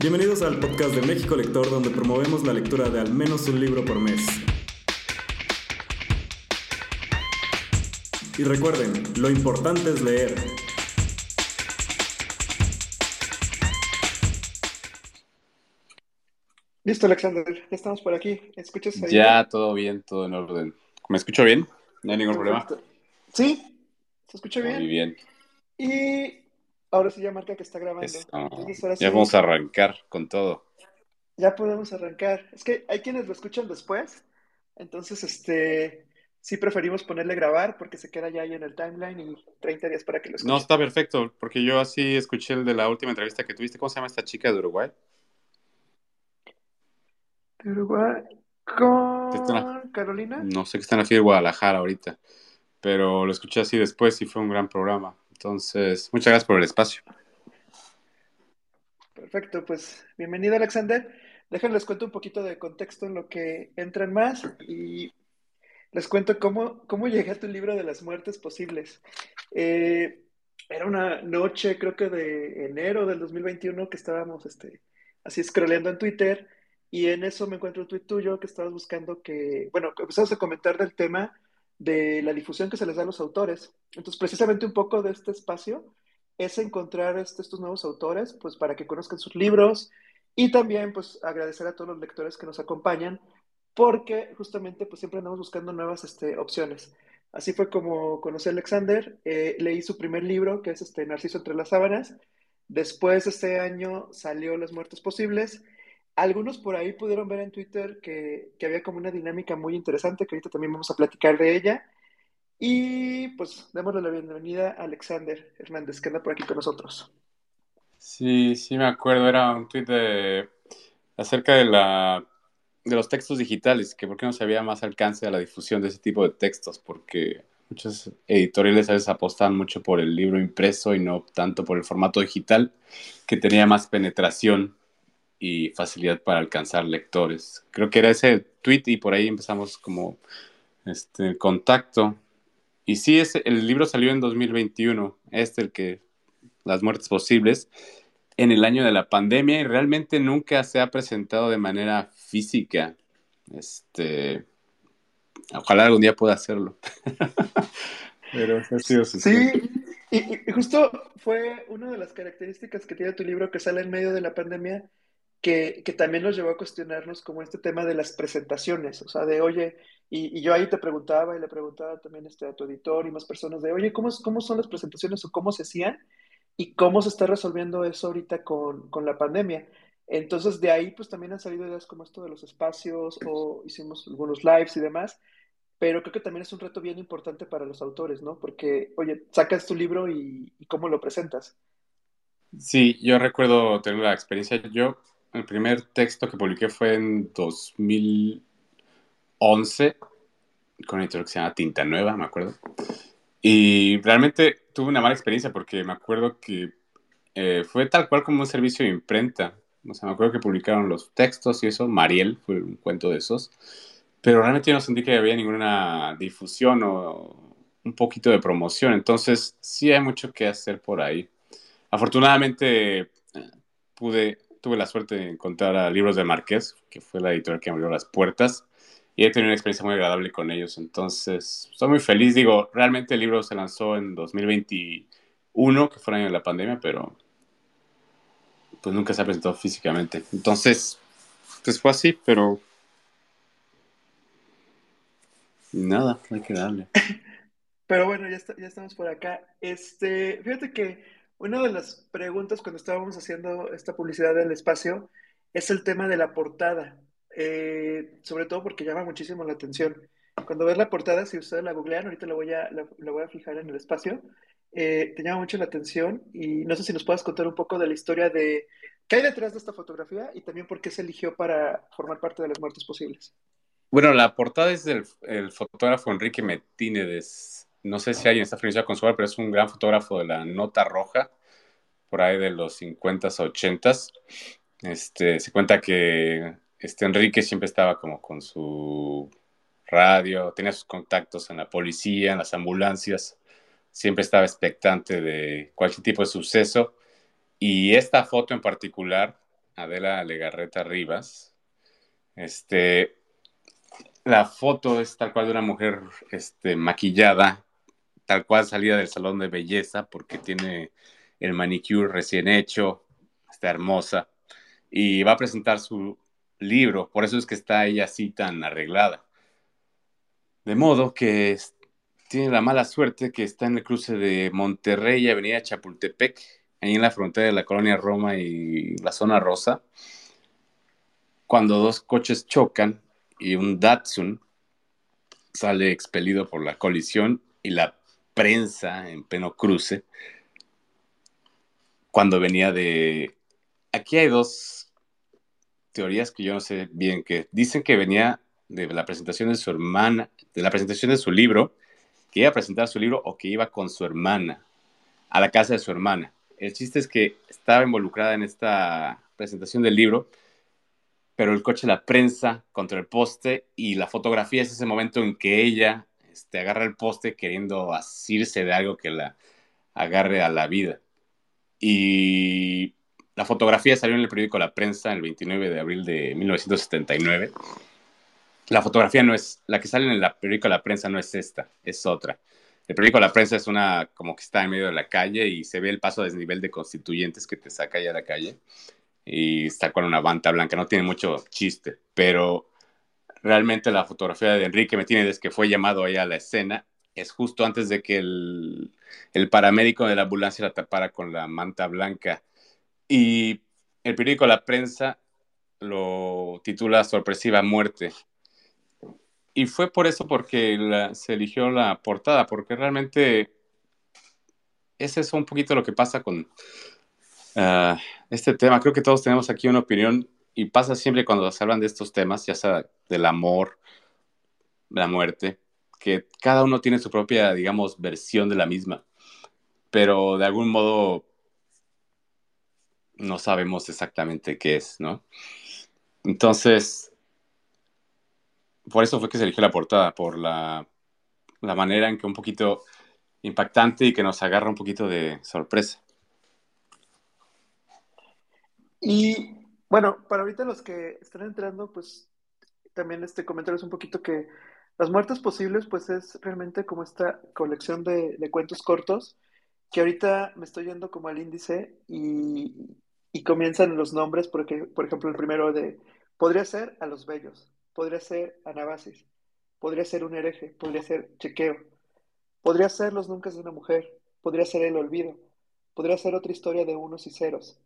Bienvenidos al podcast de México Lector, donde promovemos la lectura de al menos un libro por mes. Y recuerden, lo importante es leer. Listo, Alexander, ya estamos por aquí. ¿Escuchas ahí? Ya, todo bien, todo en orden. ¿Me escucho bien? ¿No hay ningún problema? Sí, se escucha bien. Muy bien. Y ahora sí ya marca que está grabando. Eso. Entonces, ahora sí, Ya vamos a arrancar con todo. ya podemos arrancar. Es que hay quienes lo escuchan después, entonces este sí preferimos ponerle grabar porque se queda ya ahí en el timeline y 30 días para que lo escuchen. No, está perfecto, porque yo así escuché el de la última entrevista que tuviste. ¿Cómo se llama esta chica de Uruguay? De Uruguay con Carolina. No sé que está en la FIA de Guadalajara ahorita, pero lo escuché así después y fue un gran programa. Entonces, muchas gracias por el espacio. Perfecto, pues bienvenido Alexander. Déjenles cuento un poquito de contexto en lo que entran más y les cuento cómo, cómo llegué a tu libro de las muertes posibles. Eh, era una noche, creo que de enero del 2021, que estábamos este, así scrolleando en Twitter y en eso me encuentro un tuit tuyo que estabas buscando que, bueno, empezamos a comentar del tema de la difusión que se les da a los autores. Entonces, precisamente un poco de este espacio es encontrar este- estos nuevos autores, pues para que conozcan sus libros y también pues agradecer a todos los lectores que nos acompañan, porque justamente pues siempre andamos buscando nuevas este, opciones. Así fue como conocí a Alexander, eh, leí su primer libro, que es este Narciso entre las sábanas. Después este año salió Las muertes posibles. Algunos por ahí pudieron ver en Twitter que, que había como una dinámica muy interesante, que ahorita también vamos a platicar de ella. Y pues démosle la bienvenida a Alexander Hernández, que anda por aquí con nosotros. Sí, sí me acuerdo, era un tweet de acerca de la de los textos digitales, que por qué no se había más alcance a la difusión de ese tipo de textos, porque muchos editoriales a veces apostan mucho por el libro impreso y no tanto por el formato digital, que tenía más penetración y facilidad para alcanzar lectores. Creo que era ese tweet y por ahí empezamos como este contacto. Y sí, ese, el libro salió en 2021, este el que las muertes posibles, en el año de la pandemia y realmente nunca se ha presentado de manera física. Este, ojalá algún día pueda hacerlo. Pero esa ha sido su Sí, y- y justo fue una de las características que tiene tu libro que sale en medio de la pandemia, que, que también nos llevó a cuestionarnos como este tema de las presentaciones, o sea, de, oye, y, y yo ahí te preguntaba y le preguntaba también este, a tu editor y más personas de, oye, ¿cómo, cómo son las presentaciones o cómo se hacían? y cómo se está resolviendo eso ahorita con, con la pandemia. Entonces, de ahí, pues también han salido ideas como esto de los espacios o hicimos algunos lives y demás, pero creo que también es un reto bien importante para los autores, ¿no? Porque, oye, sacas tu libro y, y cómo lo presentas. Sí, yo recuerdo tener la experiencia. Yo, el primer texto que publiqué fue en 2011 con una editorial que se llama Tinta Nueva, me acuerdo. Y realmente tuve una mala experiencia porque me acuerdo que eh, fue tal cual como un servicio de imprenta. O sea, me acuerdo que publicaron los textos y eso. Mariel fue un cuento de esos. Pero realmente yo no sentí que había ninguna difusión o un poquito de promoción. Entonces, sí hay mucho que hacer por ahí. Afortunadamente, eh, pude, tuve la suerte de encontrar a Libros de Marqués, que fue la editorial que abrió las puertas, y he tenido una experiencia muy agradable con ellos. Entonces, estoy muy feliz. Digo, realmente el libro se lanzó en 2021, que fue el año de la pandemia, pero pues nunca se ha presentado físicamente. Entonces, pues fue así, pero nada, hay que darle. Pero bueno, ya, está- ya estamos por acá. Este, fíjate que una de las preguntas cuando estábamos haciendo esta publicidad del espacio es el tema de la portada, Eh, sobre todo porque llama muchísimo la atención. Cuando ves la portada, si ustedes la googlean, ahorita la voy a, fijar en el espacio, eh, te llama mucho la atención y no sé si nos puedas contar un poco de la historia de qué hay detrás de esta fotografía y también por qué se eligió para formar parte de las muertes posibles. Bueno, la portada es del el fotógrafo Enrique Metínedes. No sé si alguien está familiarizado con su obra, pero es un gran fotógrafo de la nota roja, por ahí de los 50s, 80s. Este, se cuenta que este Enrique siempre estaba como con su radio, tenía sus contactos en la policía, en las ambulancias, siempre estaba expectante de cualquier tipo de suceso. Y esta foto en particular Adela Legarreta Rivas. Este, la foto es tal cual de una mujer este, maquillada, tal cual salida del salón de belleza, porque tiene el manicure recién hecho, está hermosa, y va a presentar su libro, por eso es que está ella así tan arreglada. De modo que tiene la mala suerte que está en el cruce de Monterrey y Avenida Chapultepec, ahí en la frontera de la colonia Roma y la zona rosa, cuando dos coches chocan y un Datsun sale expelido por la colisión y la prensa en pleno cruce, cuando venía de... Aquí hay dos teorías que yo no sé bien, que dicen que venía de la presentación de su hermana, de la presentación de su libro, que iba a presentar su libro o que iba con su hermana a la casa de su hermana. El chiste es que estaba involucrada en esta presentación del libro, pero el coche la prensa contra el poste y la fotografía es ese momento en que ella este, agarra el poste queriendo asirse de algo que la agarre a la vida. Y la fotografía salió en el periódico La Prensa el 29 de abril de 1979 la fotografía no es, la que sale en el periódico la prensa no es esta, es otra. El periódico la prensa es una como que está en medio de la calle y se ve el paso a desnivel de constituyentes que te saca ya a la calle y está con una banda blanca, no tiene mucho chiste, pero realmente la fotografía de Enrique Metínez que fue llamado ahí a la escena es justo antes de que el, el paramédico de la ambulancia la tapara con la manta blanca y el periódico La Prensa lo titula Sorpresiva Muerte y fue por eso porque se eligió la portada, porque realmente ese es un poquito lo que pasa con ah, este tema. Creo que todos tenemos aquí una opinión y pasa siempre cuando se hablan de estos temas, ya sea del amor, la muerte, que cada uno tiene su propia, digamos, versión de la misma, pero de algún modo no sabemos exactamente qué es, ¿no? Entonces, por eso fue que se eligió la portada, por la, manera en que un poquito impactante y que nos agarra un poquito de sorpresa. Y bueno, para ahorita los que están entrando, pues también este comentarles un poquito que Las Muertes Posibles, pues es realmente como esta colección de, cuentos cortos, que ahorita me estoy yendo como al índice y, y comienzan los nombres, porque, por ejemplo, el primero de, podría ser a los bellos, podría ser Anabasis, podría ser un hereje, podría ser chequeo, podría ser los nunca de una mujer, podría ser el olvido, podría ser otra historia de unos y ceros,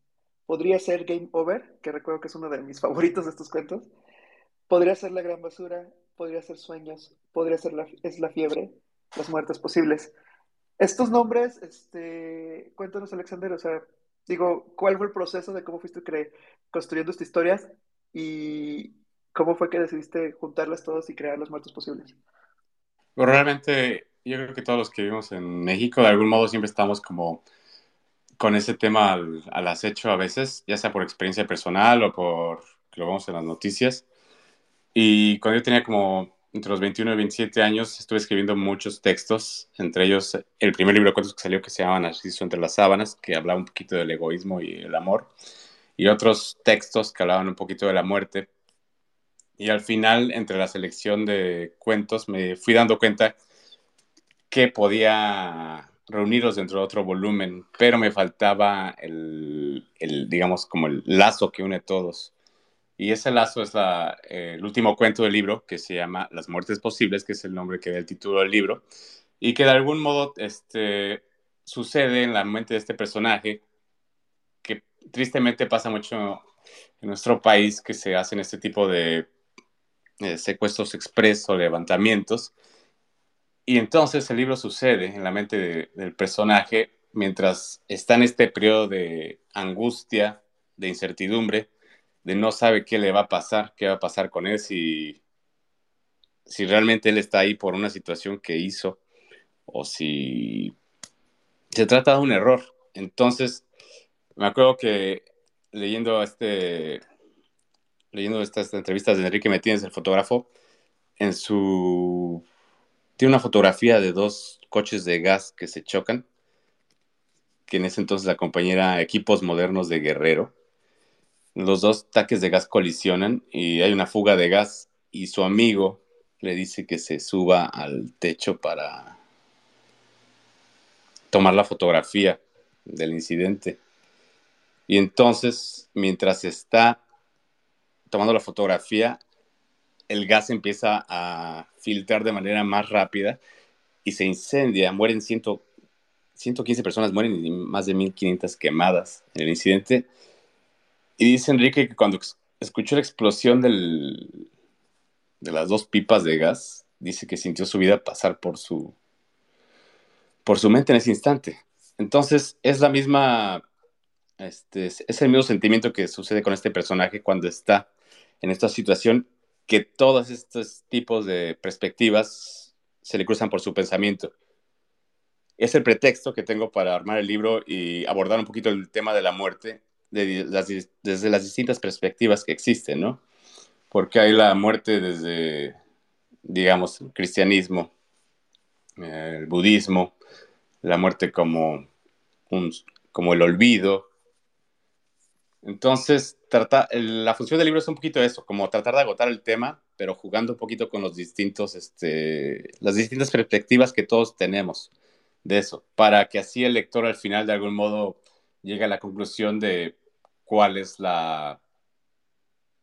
podría ser Game Over, que recuerdo que es uno de mis favoritos de estos cuentos, podría ser La Gran Basura, podría ser Sueños, podría ser la, Es la Fiebre, Las Muertes Posibles. Estos nombres, este, cuéntanos Alexander, o sea, digo, ¿cuál fue el proceso de cómo fuiste construyendo estas historias? Y, ¿Cómo fue que decidiste juntarlas todas y crear los muertos posibles? Pues realmente yo creo que todos los que vivimos en México de algún modo siempre estamos como con ese tema al, acecho a veces, ya sea por experiencia personal o por que lo vemos en las noticias. Y cuando yo tenía como entre los 21 y 27 años estuve escribiendo muchos textos, entre ellos el primer libro de cuentos que salió que se llama Narciso entre las sábanas, que hablaba un poquito del egoísmo y el amor, y otros textos que hablaban un poquito de la muerte, y al final, entre la selección de cuentos, me fui dando cuenta que podía reunirlos dentro de otro volumen, pero me faltaba el, digamos, como el lazo que une todos. Y ese lazo es la, el último cuento del libro que se llama Las muertes posibles, que es el nombre que da el título del libro, y que de algún modo este, sucede en la mente de este personaje, que tristemente pasa mucho en nuestro país, que se hacen este tipo de eh, secuestros expresos, levantamientos. Y entonces el libro sucede en la mente del personaje mientras está en este periodo de angustia, de incertidumbre, de no sabe qué le va a pasar, qué va a pasar con él, si, si realmente él está ahí por una situación que hizo o si se trata de un error. Entonces, me acuerdo que leyendo este leyendo estas entrevistas de Enrique Metínez, el fotógrafo, en su... Tiene una fotografía de dos coches de gas que se chocan, que en ese entonces la compañera Equipos Modernos de Guerrero. los dos taques de gas colisionan y hay una fuga de gas y su amigo le dice que se suba al techo para tomar la fotografía del incidente. Y entonces, mientras está tomando la fotografía, el gas empieza a filtrar de manera más rápida y se incendia. Mueren 115 personas, mueren y más de 1500 quemadas en el incidente. Y dice Enrique que cuando escuchó la explosión del, de las dos pipas de gas, dice que sintió su vida pasar por su, por su mente en ese instante. Entonces, es la misma, este, es el mismo sentimiento que sucede con este personaje cuando está en esta situación, que todos estos tipos de perspectivas se le cruzan por su pensamiento. Es el pretexto que tengo para armar el libro y abordar un poquito el tema de la muerte desde las distintas perspectivas que existen, ¿no? Porque hay la muerte desde, digamos, el cristianismo, el budismo, la muerte como, un, como el olvido. Entonces, la función del libro es un poquito eso, como tratar de agotar el tema, pero jugando un poquito con los distintos, este, las distintas perspectivas que todos tenemos de eso, para que así el lector al final de algún modo llegue a la conclusión de cuál es la,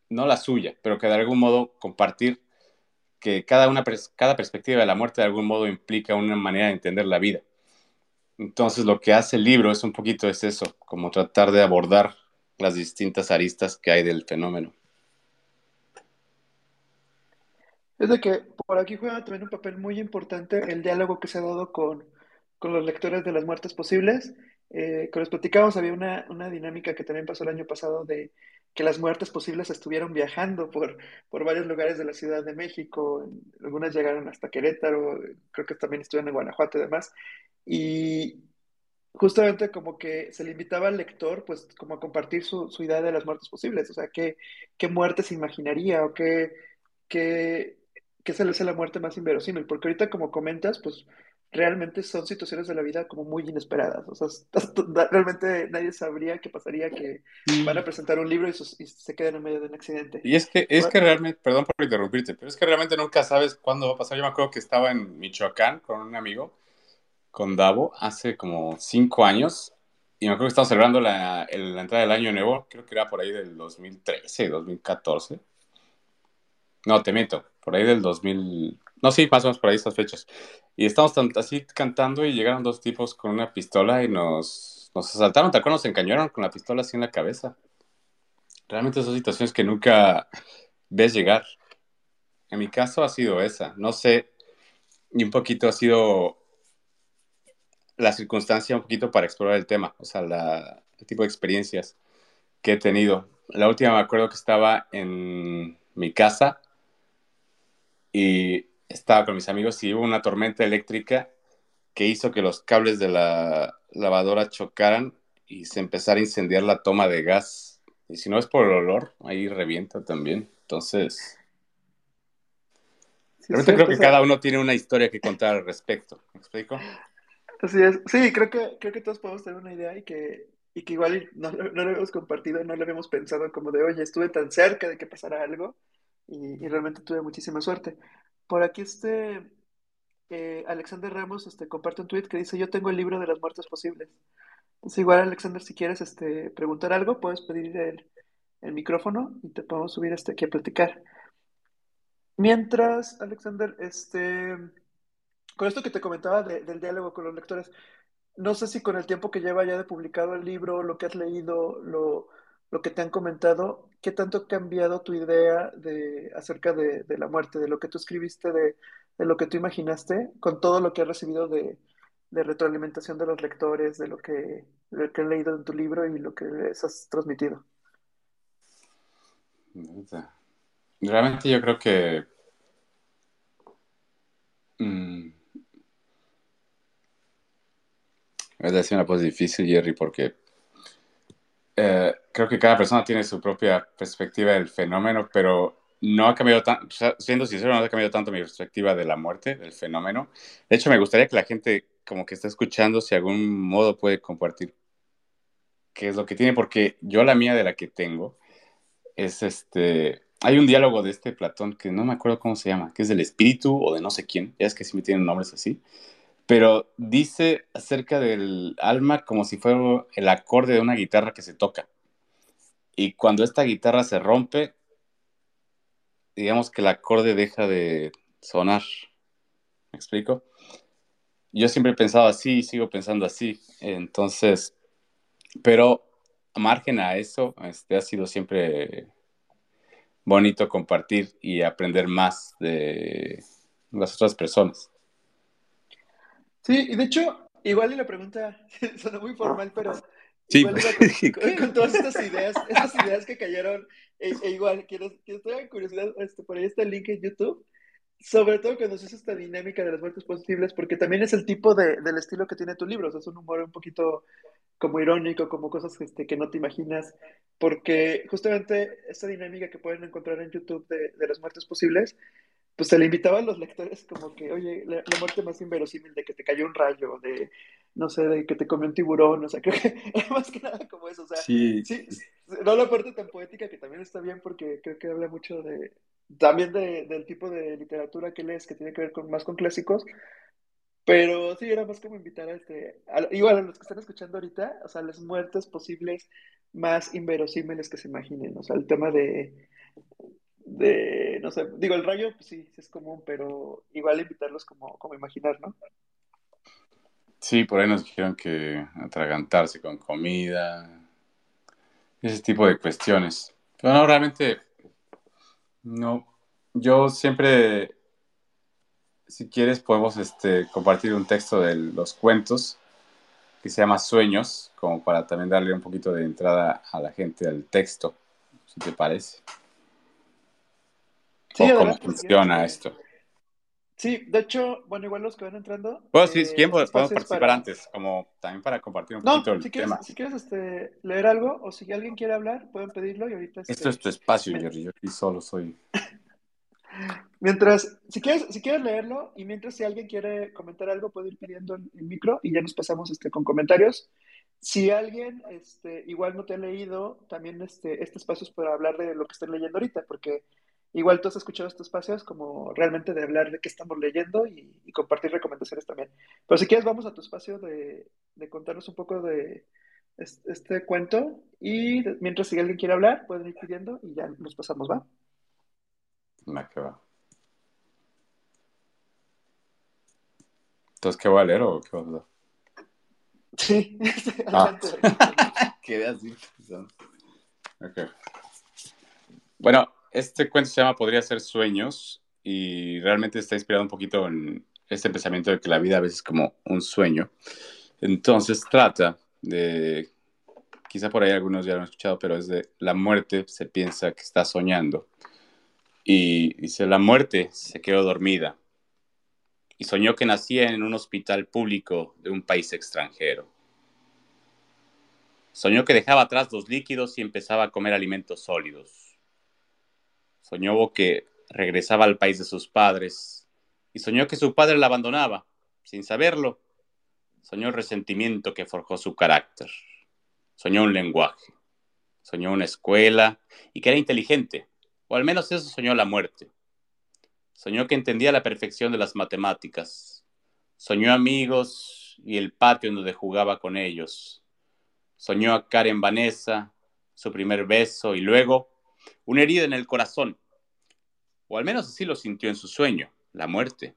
no la suya, pero que de algún modo compartir que cada, una, cada perspectiva de la muerte de algún modo implica una manera de entender la vida. Entonces lo que hace el libro es un poquito es eso, como tratar de abordar las distintas aristas que hay del fenómeno. Es de que por aquí juega también un papel muy importante el diálogo que se ha dado con, con los lectores de las muertes posibles eh, les platicábamos, había una, una, dinámica que también pasó el año pasado de que las muertes posibles estuvieron viajando por, por varios lugares de la Ciudad de México, algunas llegaron hasta Querétaro, creo que también estuvieron en Guanajuato y demás, y justamente como que se le invitaba al lector pues como a compartir su, su idea de las muertes posibles, o sea, qué, qué muerte se imaginaría o qué, qué, qué se le hace la muerte más inverosímil, porque ahorita como comentas, pues realmente son situaciones de la vida como muy inesperadas. O sea, realmente nadie sabría qué pasaría que van a presentar un libro y, se queden en medio de un accidente. Y es que, es que realmente, perdón por interrumpirte, pero es que realmente nunca sabes cuándo va a pasar. Yo me acuerdo que estaba en Michoacán con un amigo, con Davo, hace como cinco años. Y me acuerdo que estábamos celebrando la, entrada del año nuevo, creo que era por ahí del 2013, 2014. No, te miento, por ahí del 2000, no, sí, menos por ahí estas fechas. Y estábamos así cantando y llegaron dos tipos con una pistola y nos, nos asaltaron, tal cual nos encañaron con la pistola así en la cabeza. Realmente son situaciones que nunca ves llegar. En mi caso ha sido esa, no sé, y un poquito ha sido la circunstancia un poquito para explorar el tema, o sea, la, el tipo de experiencias que he tenido. La última me acuerdo que estaba en mi casa y estaba con mis amigos y hubo una tormenta eléctrica que hizo que los cables de la lavadora chocaran y se empezara a incendiar la toma de gas. Y si no es por el olor, ahí revienta también. Entonces, realmente creo que cada uno tiene una historia que contar al respecto. ¿Me explico? Así es. Sí, creo que, creo que todos podemos tener una idea y que, y que igual no, no lo habíamos compartido, no lo habíamos pensado como de, oye, estuve tan cerca de que pasara algo y, realmente tuve muchísima suerte. Por aquí este eh, Alexander Ramos este, comparte un tweet que dice, yo tengo el libro de las muertes posibles. Entonces igual Alexander, si quieres este, preguntar algo, puedes pedir el, el micrófono y te podemos subir este, aquí a platicar. Mientras, Alexander, este, con esto que te comentaba del diálogo con los lectores, no sé si con el tiempo que lleva ya de publicado el libro, lo que has leído, lo, que te han comentado, ¿qué tanto ha cambiado tu idea de, acerca de, la muerte, de lo que tú escribiste, de, lo que tú imaginaste, con todo lo que has recibido de, retroalimentación de los lectores, de lo que, lo han leído en tu libro y lo que les has transmitido? Realmente yo creo que mm, es decir una cosa difícil, Jerry, porque eh, creo que cada persona tiene su propia perspectiva del fenómeno, pero no ha cambiado tanto, siendo sincero, no ha cambiado tanto mi perspectiva de la muerte, del fenómeno. De hecho, me gustaría que la gente como que está escuchando, si de algún modo puede compartir qué es lo que tiene, porque yo la mía de la que tengo, es este, hay un diálogo de este Platón que no me acuerdo cómo se llama, que es del espíritu o de no sé quién, ya es que sí me tienen nombres así, pero dice acerca del alma como si fuera el acorde de una guitarra que se toca. Y cuando esta guitarra se rompe, digamos que el acorde deja de sonar. ¿Me explico? Yo siempre he pensado así y sigo pensando así. Entonces, pero a margen a eso, este ha sido siempre bonito compartir y aprender más de las otras personas. Sí, y de hecho, igual y la pregunta suena muy formal, pero sí. con, todas estas ideas, estas ideas que cayeron, e, e igual, quiero, quiero tener curiosidad, este, por ahí está el link en YouTube, sobre todo cuando se esta dinámica de las muertes posibles, porque también es el tipo de, del estilo que tiene tu libro, o sea, es un humor un poquito como irónico, como cosas este, que no te imaginas, porque justamente esta dinámica que pueden encontrar en YouTube de, de las muertes posibles, pues se le invitaba a los lectores como que, oye, la, muerte más inverosímil de que te cayó un rayo, de, no sé, de que te comió un tiburón, o sea, creo que más que nada como eso, o sea, sí. sí, no la parte tan poética que también está bien porque creo que habla mucho de, también de, del tipo de literatura que lees, que tiene que ver con, más con clásicos, pero sí, era más como invitar a este, igual a los que están escuchando ahorita, o sea, las muertes posibles más inverosímiles que se imaginen, o sea, el tema de, de no sé, digo, el rayo, pues sí, sí es común, pero igual invitarlos como, como imaginar, ¿no? Sí, por ahí nos dijeron que atragantarse con comida, ese tipo de cuestiones. Pero no, realmente, no. Yo siempre si quieres, podemos este, compartir un texto de los cuentos que se llama Sueños, como para también darle un poquito de entrada a la gente al texto, si te parece. Sí, o cómo funciona esto. Sí, de hecho, bueno, igual los que van entrando. Bueno, sí, si quieren podemos participar antes, como también para compartir un poquito el si quieres, tema. Si quieres este, leer algo o si alguien quiere hablar, pueden pedirlo y ahorita. Esto es tu espacio, Jerry, yo aquí solo soy. Mientras, si quieres, si quieres leerlo y mientras si alguien quiere comentar algo, puede ir pidiendo el, micro y ya nos pasamos este, con comentarios. Si alguien este, igual no te ha leído, también este, este espacio es para hablar de lo que estén leyendo ahorita, porque igual tú has escuchado estos espacios como realmente de hablar de qué estamos leyendo y, compartir recomendaciones también. Pero si quieres, vamos a tu espacio de, de contarnos un poco de este, cuento y mientras si alguien quiere hablar, pueden ir pidiendo y ya nos pasamos, ¿va? Me que va. Entonces, ¿qué voy a leer o qué vas a hacer? Sí, ah. Quedé así. Okay. Bueno, este cuento se llama Podría ser sueños y realmente está inspirado un poquito en este pensamiento de que la vida a veces es como un sueño. Entonces trata de, quizá por ahí algunos ya lo han escuchado, pero es de la muerte se piensa que está soñando. Y dice, la muerte se quedó dormida y soñó que nacía en un hospital público de un país extranjero. Soñó que dejaba atrás los líquidos y empezaba a comer alimentos sólidos. Soñó que regresaba al país de sus padres y soñó que su padre la abandonaba, sin saberlo. Soñó el resentimiento que forjó su carácter. Soñó un lenguaje. Soñó una escuela y que era inteligente, o al menos eso soñó la muerte. Soñó que entendía la perfección de las matemáticas. Soñó amigos y el patio en donde jugaba con ellos. Soñó a Karen Vanessa, su primer beso y luego una herida en el corazón. O al menos así lo sintió en su sueño, la muerte.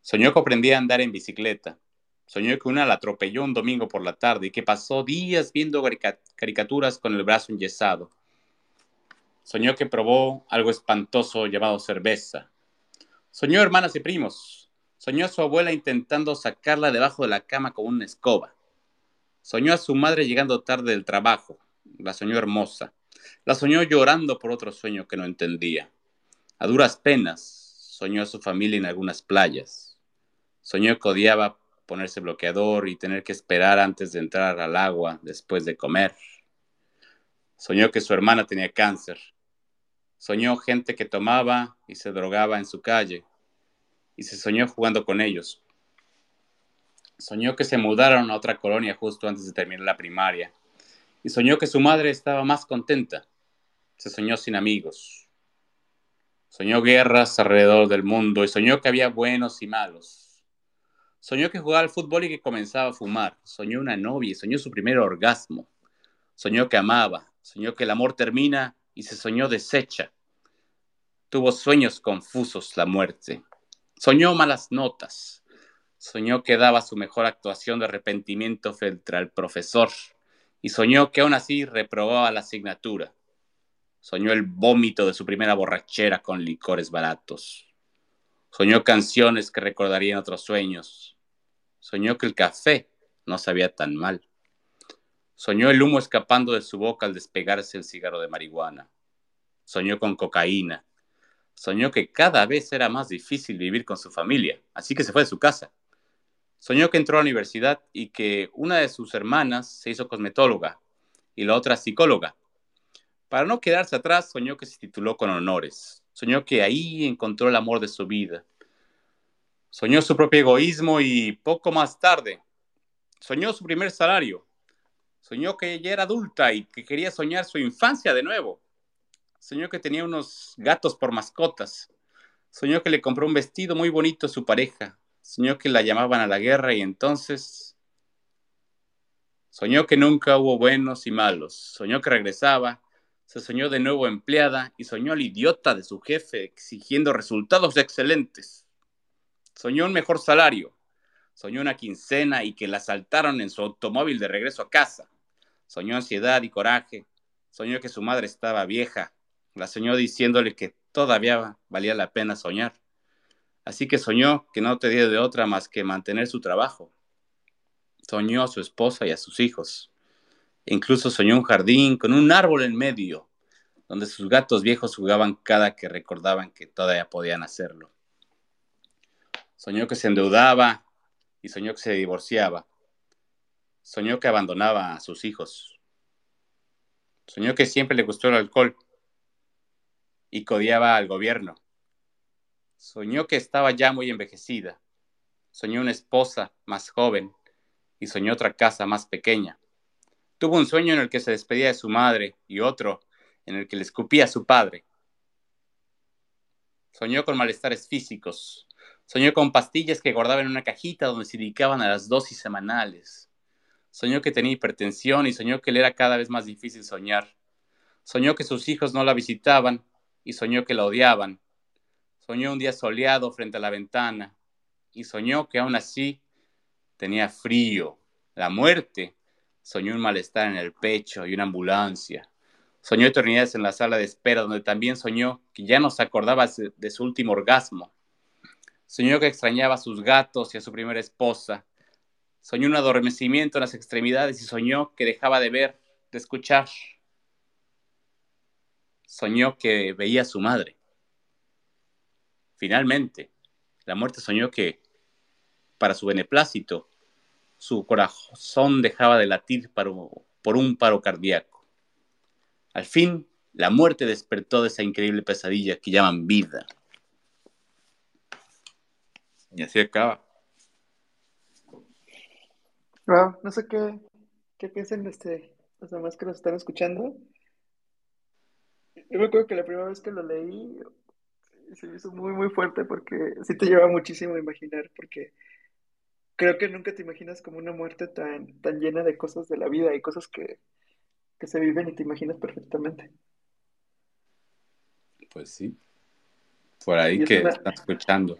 Soñó que aprendía a andar en bicicleta. Soñó que una la atropelló un domingo por la tarde y que pasó días viendo caricaturas con el brazo enyesado. Soñó que probó algo espantoso llamado cerveza. Soñó hermanas y primos. Soñó a su abuela intentando sacarla debajo de la cama con una escoba. Soñó a su madre llegando tarde del trabajo. La soñó hermosa. La soñó llorando por otro sueño que no entendía. A duras penas, soñó a su familia en algunas playas. Soñó que odiaba ponerse bloqueador y tener que esperar antes de entrar al agua después de comer. Soñó que su hermana tenía cáncer Soñó gente que tomaba y se drogaba en su calle y se soñó jugando con ellos. Soñó que se mudaron a otra colonia justo antes de terminar la primaria y soñó que su madre estaba más contenta. se soñó sin amigos. Soñó guerras alrededor del mundo y soñó que había buenos y malos. Soñó que jugaba al fútbol y que comenzaba a fumar. Soñó una novia y soñó su primer orgasmo. Soñó que amaba. Soñó que el amor termina y se soñó deshecha. Tuvo sueños confusos la muerte. Soñó malas notas. Soñó que daba su mejor actuación de arrepentimiento frente al profesor y soñó que aún así reprobaba la asignatura. Soñó el vómito de su primera borrachera con licores baratos. Soñó canciones que recordaría en otros sueños. Soñó que el café no sabía tan mal. Soñó el humo escapando de su boca al despegarse el cigarro de marihuana. Soñó con cocaína. Soñó que cada vez era más difícil vivir con su familia, así que se fue de su casa. Soñó que entró a la universidad y que una de sus hermanas se hizo cosmetóloga y la otra psicóloga. Para no quedarse atrás, soñó que se tituló con honores. Soñó que ahí encontró el amor de su vida. Soñó su propio egoísmo y poco más tarde, soñó su primer salario. Soñó que ella era adulta y que quería soñar su infancia de nuevo. Soñó que tenía unos gatos por mascotas. Soñó que le compró un vestido muy bonito a su pareja. Soñó que la llamaban a la guerra y entonces soñó que nunca hubo buenos y malos. Soñó que regresaba, se soñó de nuevo empleada y soñó al idiota de su jefe exigiendo resultados excelentes. Soñó un mejor salario. Soñó una quincena y que la asaltaron en su automóvil de regreso a casa. Soñó ansiedad y coraje. Soñó que su madre estaba vieja. La soñó diciéndole que todavía valía la pena soñar. Así que soñó que no tenía de otra más que mantener su trabajo. Soñó a su esposa y a sus hijos. Incluso soñó un jardín con un árbol en medio, donde sus gatos viejos jugaban cada que recordaban que todavía podían hacerlo. Soñó que se endeudaba y soñó que se divorciaba. Soñó que abandonaba a sus hijos. Soñó que siempre le gustó el alcohol y codiaba al gobierno. Soñó que estaba ya muy envejecida. Soñó una esposa más joven y soñó otra casa más pequeña. Tuvo un sueño en el que se despedía de su madre y otro en el que le escupía a su padre. Soñó con malestares físicos. Soñó con pastillas que guardaba en una cajita donde se indicaban a las dosis semanales. Soñó que tenía hipertensión y soñó que le era cada vez más difícil soñar. Soñó que sus hijos no la visitaban y soñó que la odiaban. Soñó un día soleado frente a la ventana y soñó que aún así tenía frío, la muerte. Soñó un malestar en el pecho y una ambulancia. Soñó eternidades en la sala de espera, donde también soñó que ya no se acordaba de su último orgasmo. Soñó que extrañaba a sus gatos y a su primera esposa. Soñó un adormecimiento en las extremidades y soñó que dejaba de ver, de escuchar. Soñó que veía a su madre. Finalmente, la muerte soñó que, para su beneplácito, su corazón dejaba de latir por un paro cardíaco. Al fin, la muerte despertó de esa increíble pesadilla que llaman vida. Y así acaba. no sé qué, qué piensan este, los demás que nos están escuchando. Yo me acuerdo que la primera vez que lo leí, se me hizo muy, muy fuerte porque sí te lleva muchísimo a imaginar, porque creo que nunca te imaginas como una muerte tan, tan llena de cosas de la vida y cosas que, se viven y te imaginas perfectamente. Pues sí. Por ahí que estás escuchando.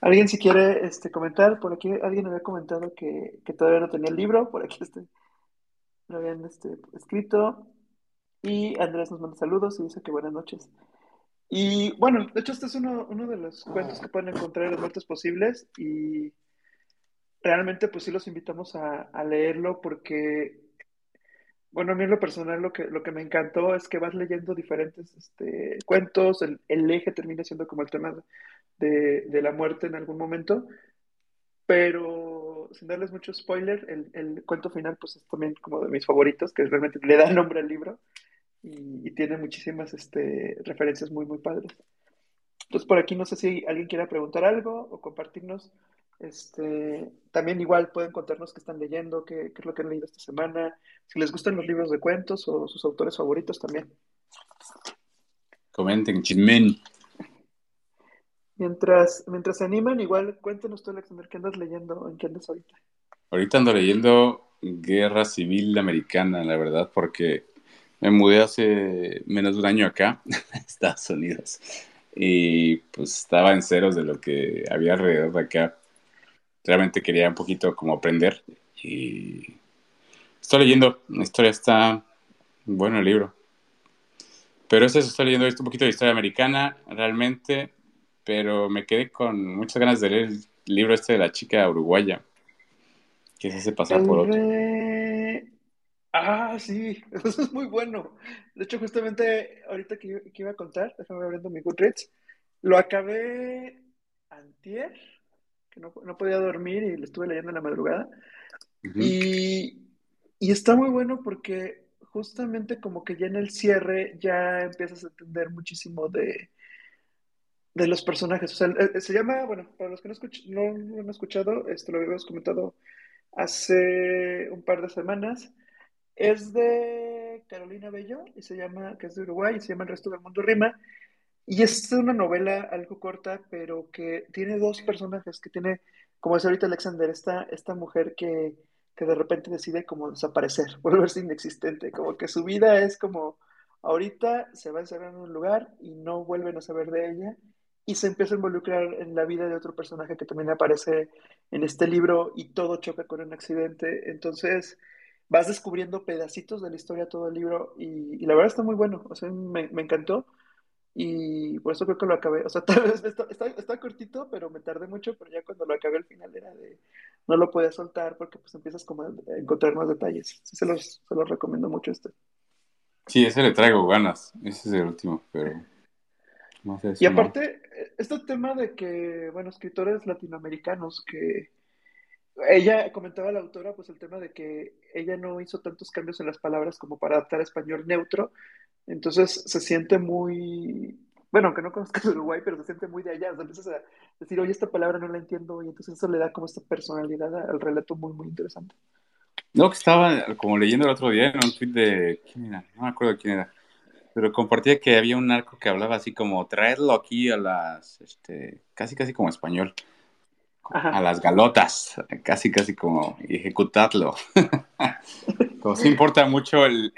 ¿Alguien si quiere este, comentar? Por aquí alguien había comentado que, todavía no tenía el libro, por aquí este, lo habían este, escrito. Y Andrés nos manda saludos y dice que buenas noches. Y bueno, de hecho este es uno, de los cuentos que pueden encontrar en los muertos posibles y realmente pues sí los invitamos a, leerlo porque, bueno, a mí en lo personal lo que, lo que me encantó es que vas leyendo diferentes este, cuentos, el, eje termina siendo como el tema de, la muerte en algún momento, pero sin darles mucho spoiler, el, el cuento final pues es también como de mis favoritos, que realmente le da nombre al libro y, tiene muchísimas este, referencias muy, muy padres. Entonces, por aquí no sé si alguien quiera preguntar algo o compartirnos. Este, también igual pueden contarnos qué están leyendo, qué, qué, es lo que han leído esta semana, si les gustan los libros de cuentos o sus autores favoritos también. Comenten, chismen. Mientras, mientras se animan, igual cuéntanos tú, Alexander, ¿qué andas leyendo? ¿En qué andas ahorita? Ahorita ando leyendo Guerra Civil Americana, la verdad, porque me mudé hace menos de un año acá, Estados Unidos, y pues estaba en ceros de lo que había alrededor de acá. Realmente quería un poquito como aprender y estoy leyendo, la historia está bueno el libro. Pero es eso, estoy leyendo un poquito de historia americana, realmente, pero me quedé con muchas ganas de leer el libro este de la chica uruguaya, que se hace pasar por otro. Ah, sí, eso es muy bueno. De hecho, justamente ahorita que, iba a contar, déjame abriendo mi Goodreads, lo acabé antier, que no, podía dormir y lo estuve leyendo en la madrugada. y, y está muy bueno porque justamente como que ya en el cierre ya empiezas a entender muchísimo de, de los personajes. O sea, eh, se llama, bueno, para los que no, no lo han escuchado, esto lo habíamos comentado hace un par de semanas. Es de Carolina Bello y se llama, que es de Uruguay, y se llama El resto del mundo rima. Y es una novela algo corta, pero que tiene dos personajes, que tiene, como dice ahorita Alexander, esta, esta mujer que, que de repente decide como desaparecer, volverse inexistente, como que su vida es como, ahorita se va a encerrar en un lugar y no vuelven a saber de ella, y se empieza a involucrar en la vida de otro personaje que también aparece en este libro y todo choca con un accidente. Entonces, vas descubriendo pedacitos de la historia todo el libro y, la verdad está muy bueno, o sea, me, encantó y por eso creo que lo acabé, o sea, tal vez está, cortito, pero me tardé mucho, pero ya cuando lo acabé al final era de, no lo podía soltar porque pues empiezas como a encontrar más detalles, sí, se los, se los recomiendo mucho este. Sí, ese le traigo ganas, ese es el último, pero... No sé y aparte, este tema de que, bueno, escritores latinoamericanos que ella comentaba la autora, pues el tema de que ella no hizo tantos cambios en las palabras como para adaptar a español neutro, entonces se siente muy, bueno, aunque no conozcas Uruguay, pero se siente muy de allá, o sea, empiezas a decir, oye, esta palabra no la entiendo, y entonces eso le da como esta personalidad al relato muy, muy interesante. No, que estaba como leyendo el otro día en un tweet de, ¿quién era? No me acuerdo quién era, pero compartía que había un narco que hablaba así como, traedlo aquí a las, este, casi, casi como español a las galotas, casi, casi como ejecutarlo. como sí importa mucho el,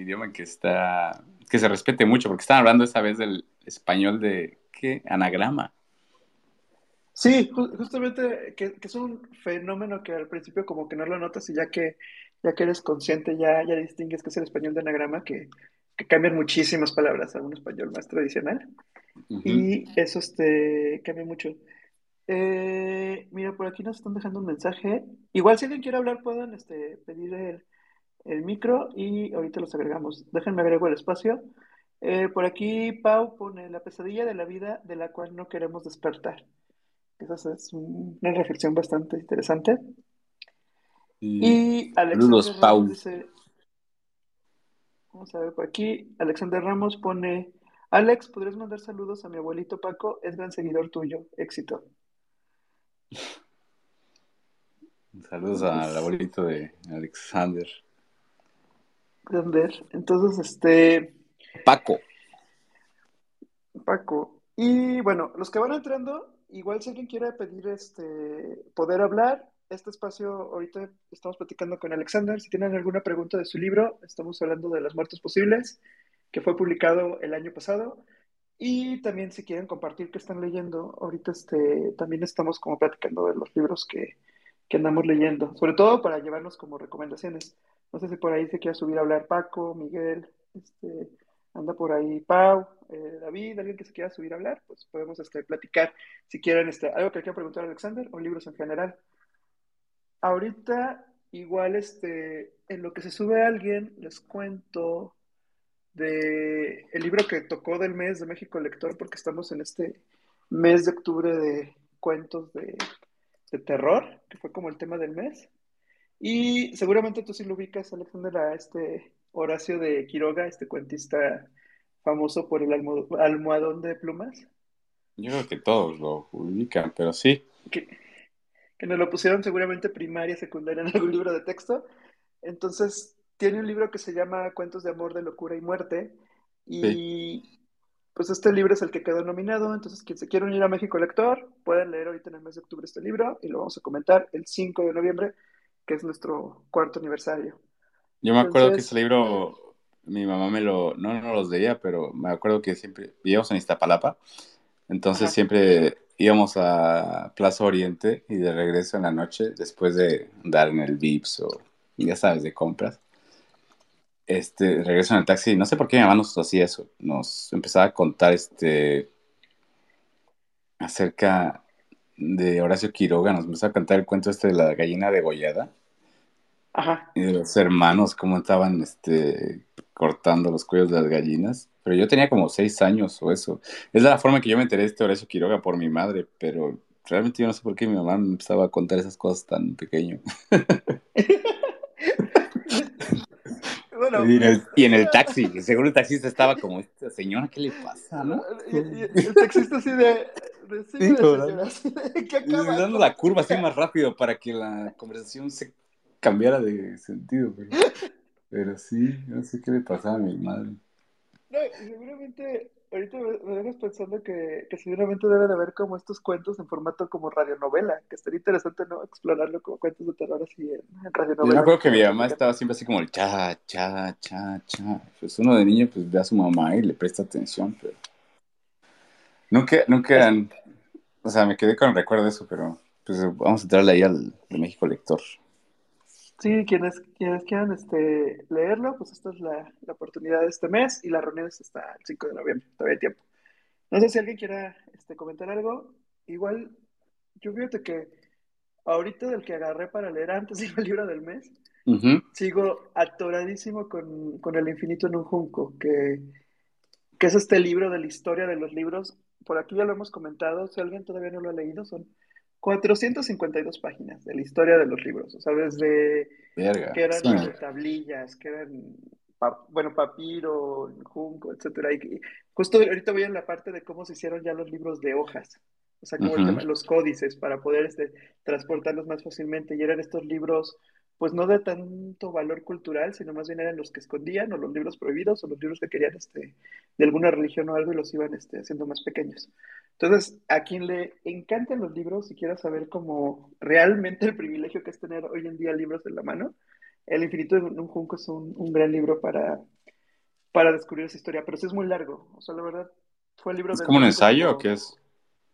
idioma en que está, que se respete mucho, porque están hablando esta vez del español de, ¿qué? Anagrama. Sí, justamente que, es un fenómeno que al principio como que no lo notas y ya que, ya que eres consciente, ya, ya distingues que es el español de anagrama, que, que cambian muchísimas palabras a un español más tradicional. Y eso este, cambia mucho. Eh, mira, por aquí nos están dejando un mensaje. Igual si alguien quiere hablar, pueden este, pedir el, micro y ahorita los agregamos. Déjenme agregar el espacio. Eh, por aquí Pau pone la pesadilla de la vida de la cual no queremos despertar. Esa es una reflexión bastante interesante. Y, Alexander Pau. dice, vamos a ver por aquí, Alexander Ramos pone, Alex, ¿podrías mandar saludos a mi abuelito Paco? Es gran seguidor tuyo. Éxito. Saludos al abuelito de Alexander. Alexander. Entonces, este. Paco. Paco. Y bueno, los que van entrando, igual si alguien quiere pedir este poder hablar, este espacio ahorita estamos platicando con Alexander. Si tienen alguna pregunta de su libro, estamos hablando de las muertes posibles, que fue publicado el año pasado. Y también si quieren compartir qué están leyendo, ahorita este, también estamos como platicando de los libros que, andamos leyendo, sobre todo para llevarnos como recomendaciones. No sé si por ahí se quiere subir a hablar Paco, Miguel, este, anda por ahí Pau, eh, David, alguien que se quiera subir a hablar, pues podemos este, platicar si quieren este, algo que quieran preguntar a Alexander o libros en general. Ahorita, igual, este, en lo que se sube alguien, les cuento de el libro que tocó del mes de México Lector, porque estamos en este mes de octubre de cuentos de, terror, que fue como el tema del mes. Y seguramente tú sí lo ubicas, Alexander, a este Horacio de Quiroga, este cuentista famoso por el almohadón de plumas. Yo creo que todos lo ubican, pero sí. Que, que nos lo pusieron seguramente primaria, secundaria en algún libro de texto. Entonces, tiene un libro que se llama Cuentos de Amor, de Locura y Muerte, Y pues este libro es el que quedó nominado, entonces quien se quiera unir a México Lector, pueden leer ahorita en el mes de octubre este libro y lo vamos a comentar el 5 de noviembre, que es nuestro cuarto aniversario. Yo me acuerdo que ese libro, mi mamá me lo, no, no los leía, pero me acuerdo que siempre vivíamos en Iztapalapa, entonces siempre íbamos a Plaza Oriente y de regreso en la noche, después de andar en el Vips o, ya sabes, de compras, este, regreso en el taxi, no sé por qué mi mamá nos hacía eso, nos empezaba a contar este acerca de Horacio Quiroga, nos empezó a contar el cuento este de la gallina degollada. Ajá. Y de los hermanos, cómo estaban este, cortando los cuellos de las gallinas. Pero yo tenía como seis años o eso. Es la forma que yo me enteré de este Horacio Quiroga por mi madre, pero realmente yo no sé por qué mi mamá me empezaba a contar esas cosas tan pequeño. y, en el, taxi, seguro el taxista estaba como, esta señora, ¿qué le pasa? ¿no? el taxista así de, de, sí, Y dando la curva así más rápido para que la conversación se cambiara de sentido. Pero, pero sí, no sé qué le pasaba a mi madre. No, y seguramente, ahorita me, dejas pensando que, que, seguramente debe de haber como estos cuentos en formato como radionovela, que estaría interesante, ¿no? Explorarlo como cuentos de terror así en, en radionovela. Yo me acuerdo que mi mamá estaba siempre así como el cha, cha, cha, cha. Pues uno de niño pues ve a su mamá y le presta atención, pero... Nunca, nunca eran... O sea, me quedé con el recuerdo de eso, pero pues vamos a entrarle ahí al de México Lector. Sí, quienes, quienes quieran este, leerlo, pues esta es la, oportunidad de este mes y la reunión es hasta el 5 de noviembre, todavía hay tiempo. No sé si alguien quiera este, comentar algo. Igual, yo fíjate que ahorita del que agarré para leer antes del libro del mes, sigo atoradísimo con, con, El infinito en un junco, que, que es este libro de la historia de los libros. Por aquí ya lo hemos comentado, si alguien todavía no lo ha leído, son 452 páginas de la historia de los libros, o sea, desde que eran tablillas, que eran, bueno, papiro, junco, etcétera. Y justo ahorita voy en la parte de cómo se hicieron ya los libros de hojas, o sea, como los códices para poder este, transportarlos más fácilmente. Y eran estos libros pues no de tanto valor cultural, sino más bien eran los que escondían, o los libros prohibidos, o los libros que querían este, de alguna religión o algo y los iban este, haciendo más pequeños. Entonces, a quien le encantan los libros y quiera saber cómo realmente el privilegio que es tener hoy en día libros en la mano, El infinito de un junco es un, gran libro para, para descubrir esa historia, pero sí es muy largo, o sea, la verdad, fue el libro... ¿Es como un ensayo o qué es?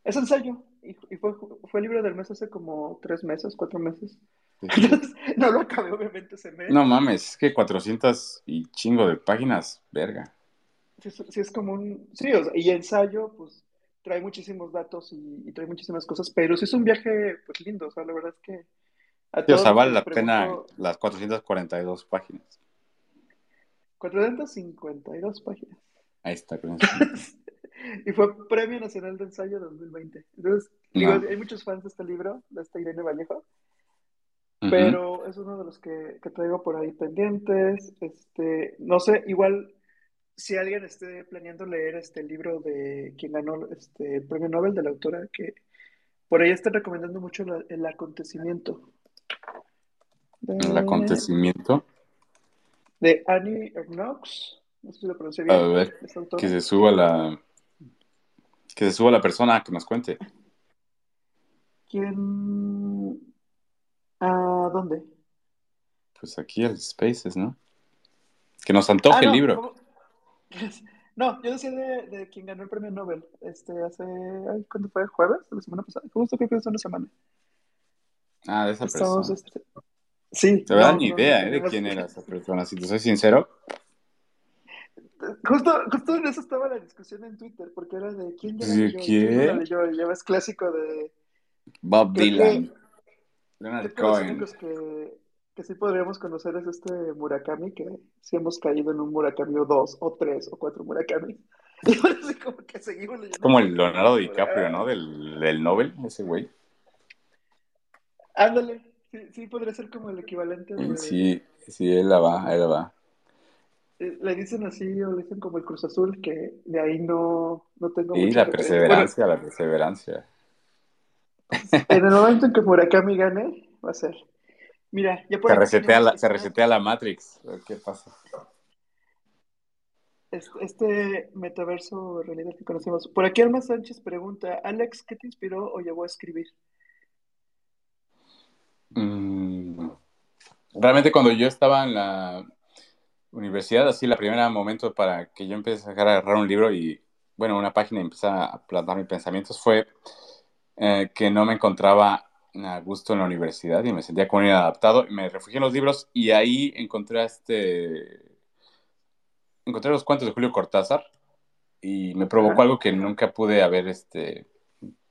Es ensayo, y, fue, fue el libro del mes hace como tres meses, cuatro meses. no lo acabé, obviamente, ese mes. No mames, es que 400 y chingo de páginas, verga. Sí, es como un. Sí, o sea, y ensayo, pues trae muchísimos datos y, trae muchísimas cosas, pero sí es un viaje, pues lindo, o sea, la verdad es que. sí, o sea, vale la pena las 442 páginas. 452 páginas. Ahí está, Y fue Premio Nacional de Ensayo 2020. Entonces, hay muchos fans de este libro, de esta Irene Vallejo. Pero es uno de los que, traigo por ahí pendientes. Este, no sé, igual si alguien esté planeando leer este libro de quien ganó este, el premio Nobel de la autora, que por ahí están recomendando mucho el acontecimiento. ¿El acontecimiento? De Annie Ernaux. No sé si lo pronuncié bien. A ver, que se suba la. Que se suba la persona que nos cuente. ¿Quién? ¿A dónde? Pues aquí al Spaces, ¿no? Que nos antoje ah, el libro. No, yo decía de, de, quien ganó el premio Nobel. Este, hace. ¿Cuándo fue? ¿Jueves? ¿La semana pasada? Justo creo que una semana. Ah, de esa persona. Este... Sí. Te no, ni idea, ¿eh? De quién era esa persona, si te soy sincero. Justo, justo en eso estaba la discusión en Twitter, porque era de quién ya leyó. ¿Quién? Ya ves clásico de. Bob Dylan. Leonard Cohen. Los que, que sí podríamos conocer es este Murakami, que sí hemos caído en un Murakami o dos, o tres, o cuatro Murakami. Y como que seguimos leyendo. Como el Leonardo DiCaprio, ¿no? Del, del Nobel, ese güey. Ándale, sí, sí podría ser como el equivalente de... Sí, sí, él la va, él la va. Eh, le dicen así, o le dicen como el Cruz Azul, que de ahí no, no tengo Y la perseverancia, la perseverancia. En el momento en que Murakami gane, va a ser. Mira, ya se resetea, la, se resetea la Matrix. ¿Qué pasa? este metaverso realidad que conocemos. Por aquí Alma Sánchez pregunta, Alex, ¿qué te inspiró o llevó a escribir? Mm, realmente cuando yo estaba en la universidad, así la primera momento para que yo empecé a agarrar un libro y, bueno, una página y empezar a plantar mis pensamientos fue eh, que no me encontraba a gusto en la universidad y me sentía como inadaptado y me refugié en los libros y ahí encontré este encontré los cuentos de Julio Cortázar y me provocó algo que nunca pude haber este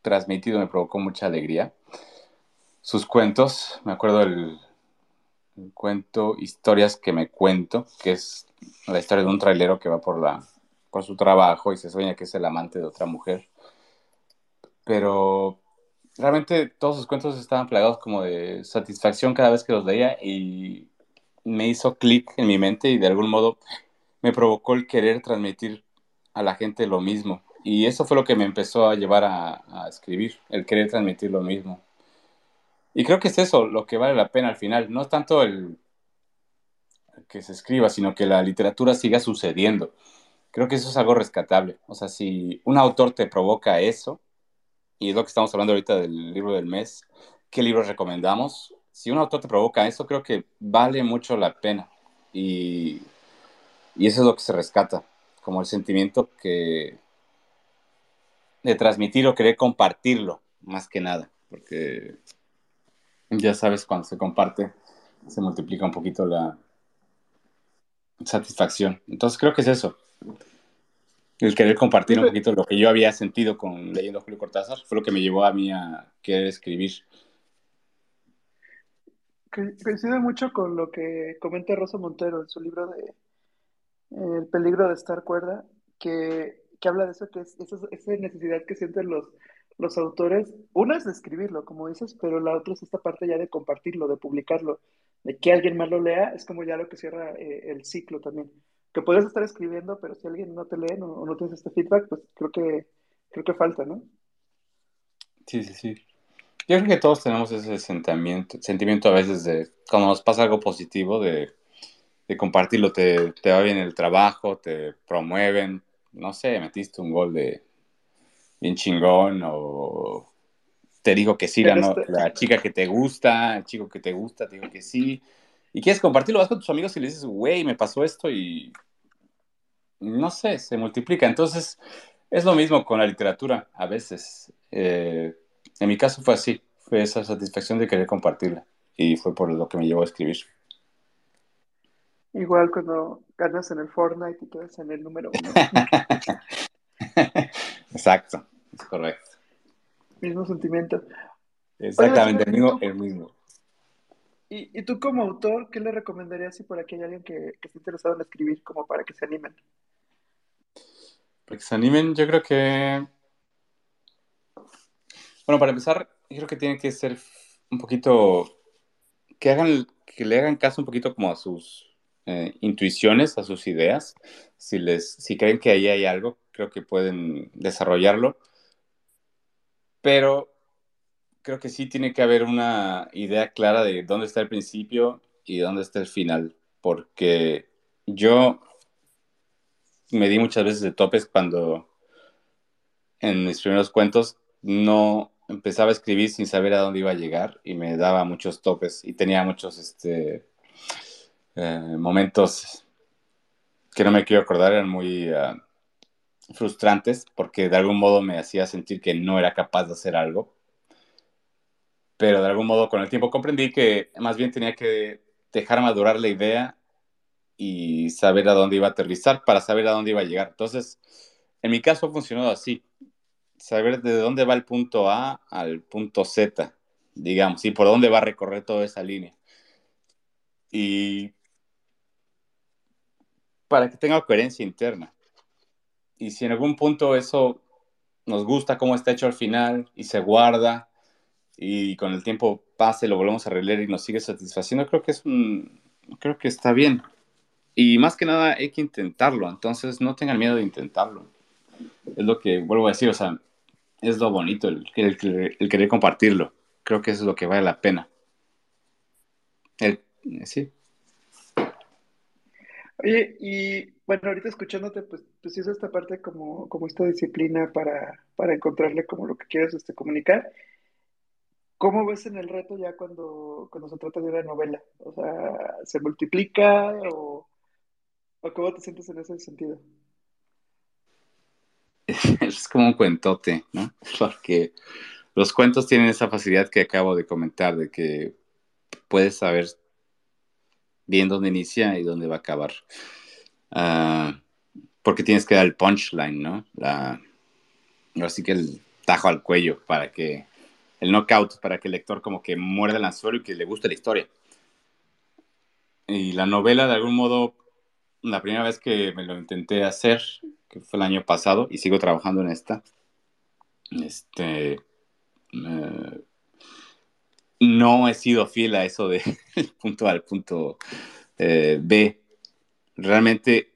transmitido, me provocó mucha alegría. Sus cuentos, me acuerdo el, cuento Historias que me cuento, que es la historia de un trailero que va por la por su trabajo y se sueña que es el amante de otra mujer. Pero realmente todos sus cuentos estaban plagados como de satisfacción cada vez que los leía y me hizo clic en mi mente y de algún modo me provocó el querer transmitir a la gente lo mismo. Y eso fue lo que me empezó a llevar a, escribir, el querer transmitir lo mismo. Y creo que es eso lo que vale la pena al final. No es tanto el, que se escriba, sino que la literatura siga sucediendo. Creo que eso es algo rescatable. O sea, si un autor te provoca eso, y es lo que estamos hablando ahorita del libro del mes, ¿qué libros recomendamos? Si un autor te provoca eso, creo que vale mucho la pena. Y, y eso es lo que se rescata, como el sentimiento que de transmitir o querer compartirlo, más que nada, porque ya sabes, cuando se comparte, se multiplica un poquito la satisfacción. Entonces creo que es eso el querer compartir un poquito lo que yo había sentido con leyendo Julio Cortázar fue lo que me llevó a mí a querer escribir. Coincide mucho con lo que comenta Rosa Montero en su libro de El peligro de estar cuerda, que, habla de eso, que es esa, necesidad que sienten los, los autores. Una es de escribirlo, como dices, pero la otra es esta parte ya de compartirlo, de publicarlo, de que alguien más lo lea, es como ya lo que cierra eh, el ciclo también que puedes estar escribiendo, pero si alguien no te lee o no, tienes este feedback, pues creo que, creo que falta, ¿no? Sí, sí, sí. Yo creo que todos tenemos ese sentimiento, sentimiento a veces de cuando nos pasa algo positivo, de, compartirlo, te, te, va bien el trabajo, te promueven, no sé, metiste un gol de bien chingón o te digo que sí, la, este la chica que te gusta, el chico que te gusta, te digo que sí, y quieres compartirlo, vas con tus amigos y le dices, güey, me pasó esto y no sé, se multiplica. Entonces, es lo mismo con la literatura a veces. Eh, en mi caso fue así, fue esa satisfacción de querer compartirla y fue por lo que me llevó a escribir. Igual cuando ganas en el Fortnite y quedas en el número uno. Exacto, es correcto. Mismo sentimiento. Exactamente, el mismo, el mismo. ¿Y, tú como autor, qué le recomendarías si por aquí hay alguien que, que esté interesado en escribir, como para que se animen? Para que se animen, yo creo que... Bueno, para empezar, yo creo que tiene que ser un poquito... Que, hagan, que le hagan caso un poquito como a sus eh, intuiciones, a sus ideas. Si, les, si creen que ahí hay algo, creo que pueden desarrollarlo. Pero creo que sí tiene que haber una idea clara de dónde está el principio y dónde está el final, porque yo me di muchas veces de topes cuando en mis primeros cuentos no empezaba a escribir sin saber a dónde iba a llegar y me daba muchos topes y tenía muchos este, eh, momentos que no me quiero acordar, eran muy ah, frustrantes porque de algún modo me hacía sentir que no era capaz de hacer algo pero de algún modo con el tiempo comprendí que más bien tenía que dejar madurar la idea y saber a dónde iba a aterrizar para saber a dónde iba a llegar. Entonces, en mi caso ha funcionado así, saber de dónde va el punto A al punto Z, digamos, y por dónde va a recorrer toda esa línea. Y para que tenga coherencia interna. Y si en algún punto eso nos gusta cómo está hecho al final y se guarda y con el tiempo pase, lo volvemos a releer y nos sigue satisfaciendo, creo que es un, creo que está bien. Y más que nada hay que intentarlo, entonces no tengan miedo de intentarlo. Es lo que vuelvo a decir, o sea, es lo bonito, el, el, querer compartirlo. Creo que eso es lo que vale la pena. Sí. Oye, y bueno, ahorita escuchándote, pues, pues es esta parte como, como esta disciplina para, para encontrarle como lo que quieres este, comunicar. ¿Cómo ves en el reto ya cuando, cuando se trata de una novela? O sea, ¿se multiplica o, cómo te sientes en ese sentido? Es como un cuentote, ¿no? Porque los cuentos tienen esa facilidad que acabo de comentar, de que puedes saber bien dónde inicia y dónde va a acabar. Ah, porque tienes que dar el punchline, ¿no? La, así que el tajo al cuello para que el knockout, para que el lector como que muerde el anzuelo y que le guste la historia. Y la novela, de algún modo, la primera vez que me lo intenté hacer, que fue el año pasado, y sigo trabajando en esta, este, eh, no he sido fiel a eso de punto A al punto eh, B. Realmente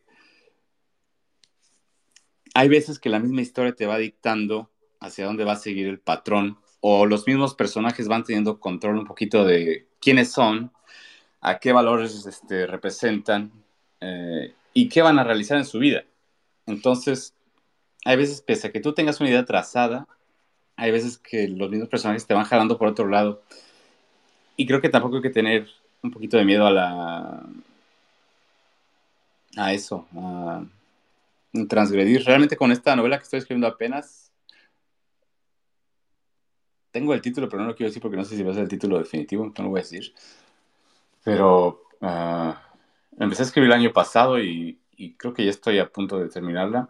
hay veces que la misma historia te va dictando hacia dónde va a seguir el patrón o los mismos personajes van teniendo control un poquito de quiénes son, a qué valores este, representan eh, y qué van a realizar en su vida. Entonces, hay veces, pese a que tú tengas una idea trazada, hay veces que los mismos personajes te van jalando por otro lado. Y creo que tampoco hay que tener un poquito de miedo a la. a eso, a transgredir. Realmente con esta novela que estoy escribiendo apenas. Tengo el título, pero no lo quiero decir porque no sé si va a ser el título definitivo, no lo voy a decir. Pero uh, empecé a escribir el año pasado y, y creo que ya estoy a punto de terminarla.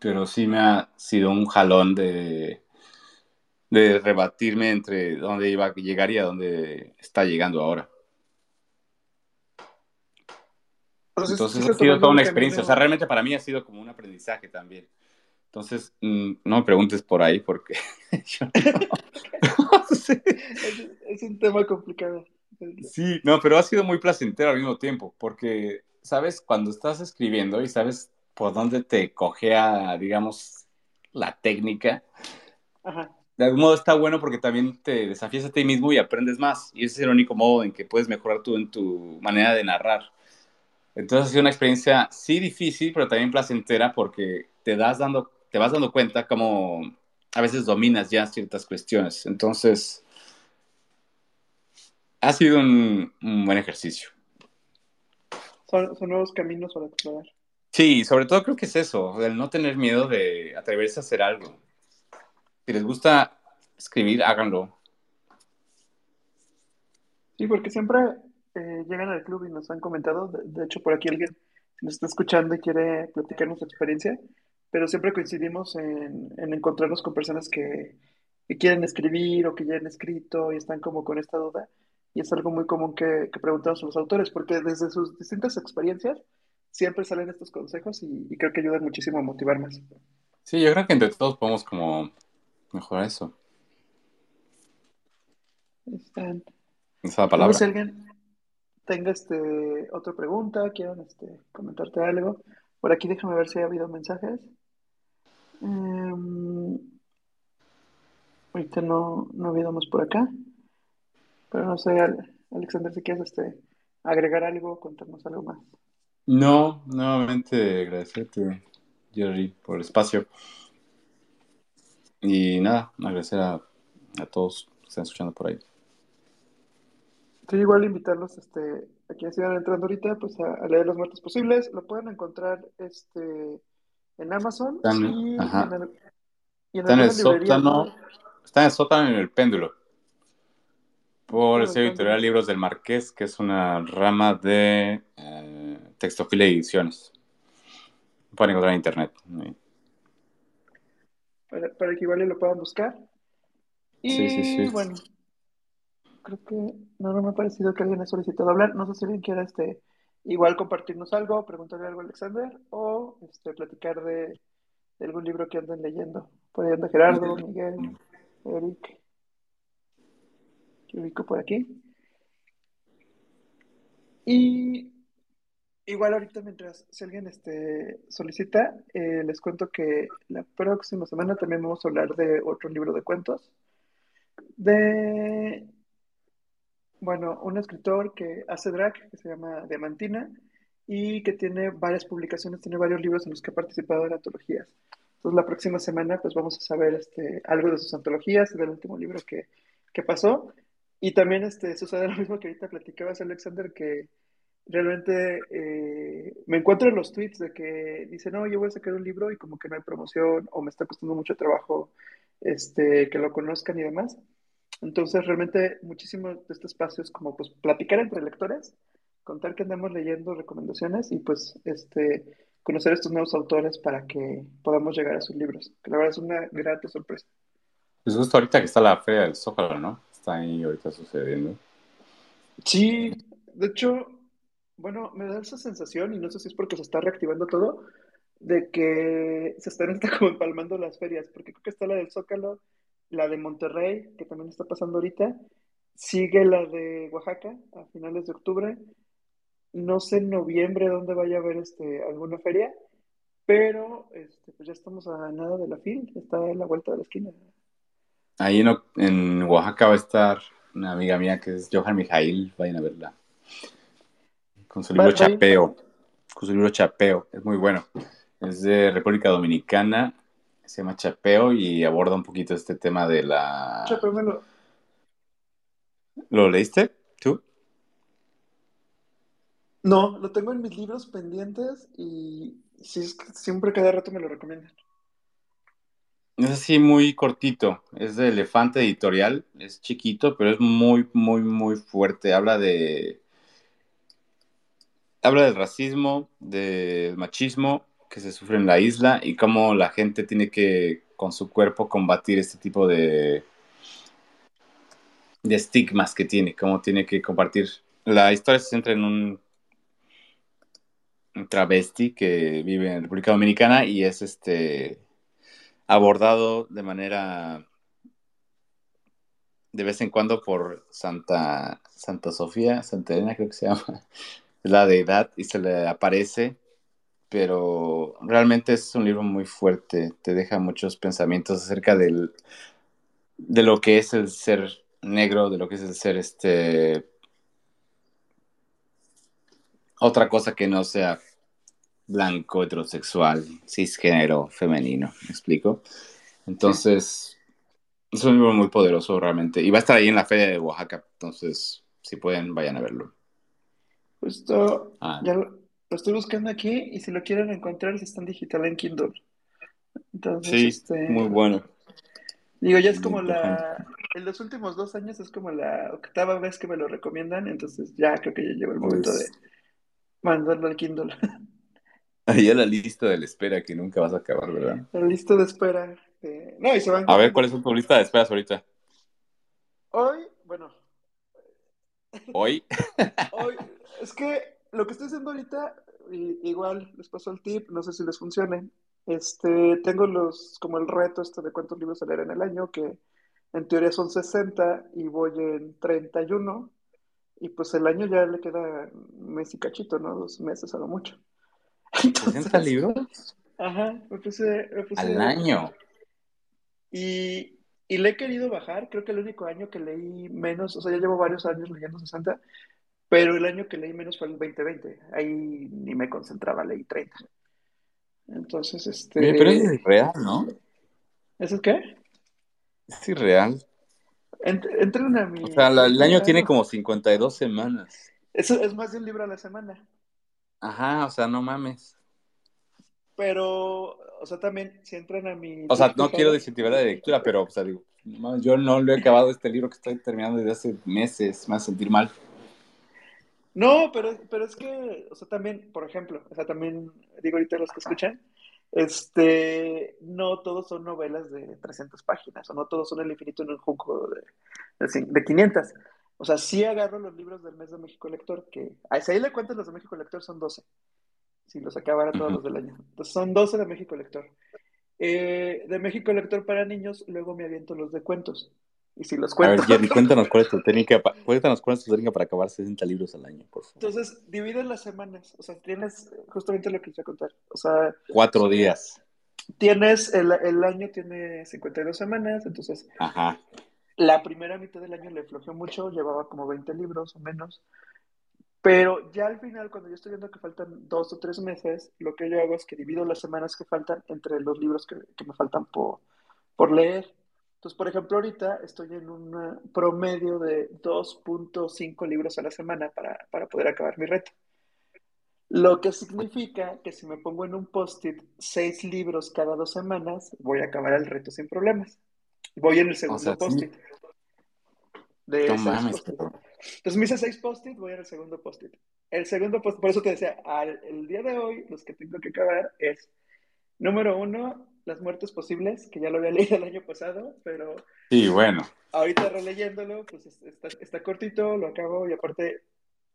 Pero sí me ha sido un jalón de, de rebatirme entre dónde iba a llegar y a dónde está llegando ahora. Entonces, ha sido toda una experiencia. O sea, realmente para mí ha sido como un aprendizaje también. Entonces, mm, no me preguntes por ahí porque yo no. es, un tema complicado. Sí, no, pero ha sido muy placentero al mismo tiempo porque, ¿sabes? Cuando estás escribiendo y sabes por dónde te cogea, digamos, la técnica, Ajá de algún modo está bueno porque también te desafías a ti mismo y aprendes más. Y ese es el único modo en que puedes mejorar tú en tu manera de narrar. Entonces ha sido una experiencia sí difícil, pero también placentera porque te, das dando, te vas dando cuenta cómo a veces dominas ya ciertas cuestiones. Entonces, ha sido un, buen ejercicio. Son, son, nuevos caminos para explorar. Sí, sobre todo creo que es eso, el no tener miedo de atreverse a hacer algo. Si les gusta escribir, háganlo. Sí, porque siempre eh, llegan al club y nos han comentado, de, hecho por aquí alguien nos está escuchando y quiere platicarnos su experiencia, pero siempre coincidimos en, encontrarnos con personas que, quieren escribir o que ya han escrito y están como con esta duda. Y es algo muy común que, preguntamos a los autores, porque desde sus distintas experiencias siempre salen estos consejos y, y creo que ayudan muchísimo a motivar más. Sí, yo creo que entre todos podemos como Mejor eso. Están. Esa palabra. si alguien tenga este, otra pregunta, quieran este, comentarte algo. Por aquí déjame ver si ha habido mensajes. Em, ahorita no, no por acá. Pero no sé, Alexander, si quieres este, agregar algo, contarnos algo más. No, nuevamente agradecerte, Jerry, por el espacio. Y nada, agradecer a, todos que están escuchando por ahí. Sí, igual invitarlos este, a quienes sigan entrando ahorita pues a, leer los muertos posibles. Lo pueden encontrar este, en Amazon y, en el, está en el sótano. Está en el sótano en el péndulo. Por el sello editorial Libros del Marqués, que es una rama de eh, Textofilia Ediciones. Pueden encontrar en internet para, que igual lo puedan buscar. Y sí, sí, sí. bueno, creo que no, no me ha parecido que alguien haya solicitado hablar. No sé si alguien quiera este, igual compartirnos algo, preguntarle algo a Alexander o este, platicar de, algún libro que anden leyendo. Por ahí anda Gerardo, Miguel, Eric. Que ubico por aquí. Y Igual ahorita mientras si alguien este, solicita, eh, les cuento que la próxima semana también vamos a hablar de otro libro de cuentos. De, bueno, un escritor que hace drag, que se llama Diamantina, y que tiene varias publicaciones, tiene varios libros en los que ha participado en antologías. Entonces la próxima semana pues vamos a saber este, algo de sus antologías, del último libro que, que pasó. Y también este, sucede lo mismo que ahorita platicabas, Alexander, que realmente eh, me encuentro en los tweets de que dicen, no, yo voy a sacar un libro y como que no hay promoción o me está costando mucho trabajo este, que lo conozcan y demás. Entonces, realmente muchísimos de estos espacios como pues platicar entre lectores, contar que andamos leyendo recomendaciones y pues este conocer a estos nuevos autores para que podamos llegar a sus libros, que la verdad es una grata sorpresa. Pues justo ahorita que está la Feria del Zócalo, ¿no? Está ahí ahorita sucediendo. Sí, de hecho, bueno, me da esa sensación, y no sé si es porque se está reactivando todo, de que se están como empalmando las ferias, porque creo que está la del Zócalo, la de Monterrey, que también está pasando ahorita, sigue la de Oaxaca a finales de octubre, no sé en noviembre dónde vaya a haber este, alguna feria, pero este, pues ya estamos a nada de la FIL, está en la vuelta de la esquina. Ahí en, en Oaxaca va a estar una amiga mía que es Johan Mijail, vayan a verla. Con su libro Chapeo. Con su libro Chapeo, es muy bueno. Es de República Dominicana, se llama Chapeo y aborda un poquito este tema de la... Chapeo me lo... ¿Lo leíste tú? No, lo tengo en mis libros pendientes y siempre cada rato me lo recomiendan. Es así muy cortito, es de Elefante Editorial, es chiquito, pero es muy, muy, muy fuerte. Habla de... Habla del racismo, del machismo que se sufre en la isla y cómo la gente tiene que, con su cuerpo, combatir este tipo de, de estigmas que tiene, cómo tiene que compartir. La historia se centra en un, travesti que vive en República Dominicana y es este abordado de manera de vez en cuando por Santa, Santa Sofía, Santa Elena creo que se llama, la deidad, y se le aparece, pero realmente es un libro muy fuerte, te deja muchos pensamientos acerca del, de lo que es el ser negro, de lo que es el ser este otra cosa que no sea blanco, heterosexual, cisgénero, femenino, ¿me explico? Entonces, es un libro muy poderoso realmente. Y va a estar ahí en la feria de Oaxaca, entonces, si pueden, vayan a verlo. Justo, ah. ya lo, estoy buscando aquí y si lo quieren encontrar, está en digital en Kindle. Entonces, sí, este, muy bueno. Digo, ya es como la... En los últimos dos años es como la octava vez que me lo recomiendan, entonces ya creo que ya llegó el momento pues de mandarlo al Kindle. Ahí la lista de la espera que nunca vas a acabar, ¿verdad? La lista de espera. No, y se van a ver, ¿cuál es tu lista de esperas ahorita? Hoy, bueno. ¿Hoy? Hoy, es que lo que estoy haciendo ahorita, igual les paso el tip, no sé si les funcione. Este, tengo los, como el reto este de cuántos libros se leer en el año, que en teoría son 60 y voy en 31. Y pues el año ya le queda un mes y cachito, ¿no? Dos meses a lo mucho. ¿60 libros? Ajá, me puse, Al año. Y, y, le he querido bajar, creo que el único año que leí menos, o sea, ya llevo varios años leyendo 60, pero el año que leí menos fue el 2020, ahí ni me concentraba, leí 30. Entonces, este... pero es irreal, ¿no? ¿Eso es qué? Es irreal. entren a mi... O sea, el año tiene como 52 semanas. Eso es más de un libro a la semana. Ajá, o sea, no mames. Pero, o sea, también, si entran a mi... O sea, no quiero desincentivar la lectura, pero, o sea, digo, yo no lo he acabado este libro que estoy terminando desde hace meses, me hace sentir mal. No, pero, pero es que, o sea, también, por ejemplo, o sea, también, digo ahorita los que escuchan, este, no todos son novelas de 300 páginas, o no todos son El infinito en un junco de, de, de 500. O sea, sí agarro los libros del mes de México Lector, que si ahí le cuentas los de México Lector son 12. Si los acabara todos los del año. Entonces son 12 de México Lector. Eh, de México Lector para niños, luego me aviento los de cuentos. Y si los cuento. A ver, Jerry, cuéntanos cuál es tu técnica, cuéntanos cuál es tu técnica para acabar 60 libros al año, por favor. Entonces, divides las semanas. O sea, tienes justamente lo que quise contar. O sea, cuatro días. Tienes, el, el año tiene 52 semanas, entonces. Ajá. La primera mitad del año le flojeó mucho, llevaba como 20 libros o menos. Pero ya al final, cuando yo estoy viendo que faltan dos o tres meses, lo que yo hago es que divido las semanas que faltan entre los libros que, que me faltan por, por leer. Entonces, por ejemplo, ahorita estoy en un promedio de 2.5 libros a la semana para, para poder acabar mi reto. Lo que significa que si me pongo en un post-it seis libros cada dos semanas, voy a acabar el reto sin problemas. Voy en el segundo sea, sí. post-it. De No mames, pero- Entonces me hice seis post-it, voy en el segundo post-it. El segundo post por eso te decía, al, el día de hoy, los que tengo que acabar es, número uno, las muertes posibles, que ya lo había leído el año pasado, pero Sí, bueno. ahorita releyéndolo, pues es- está, está cortito, lo acabo y aparte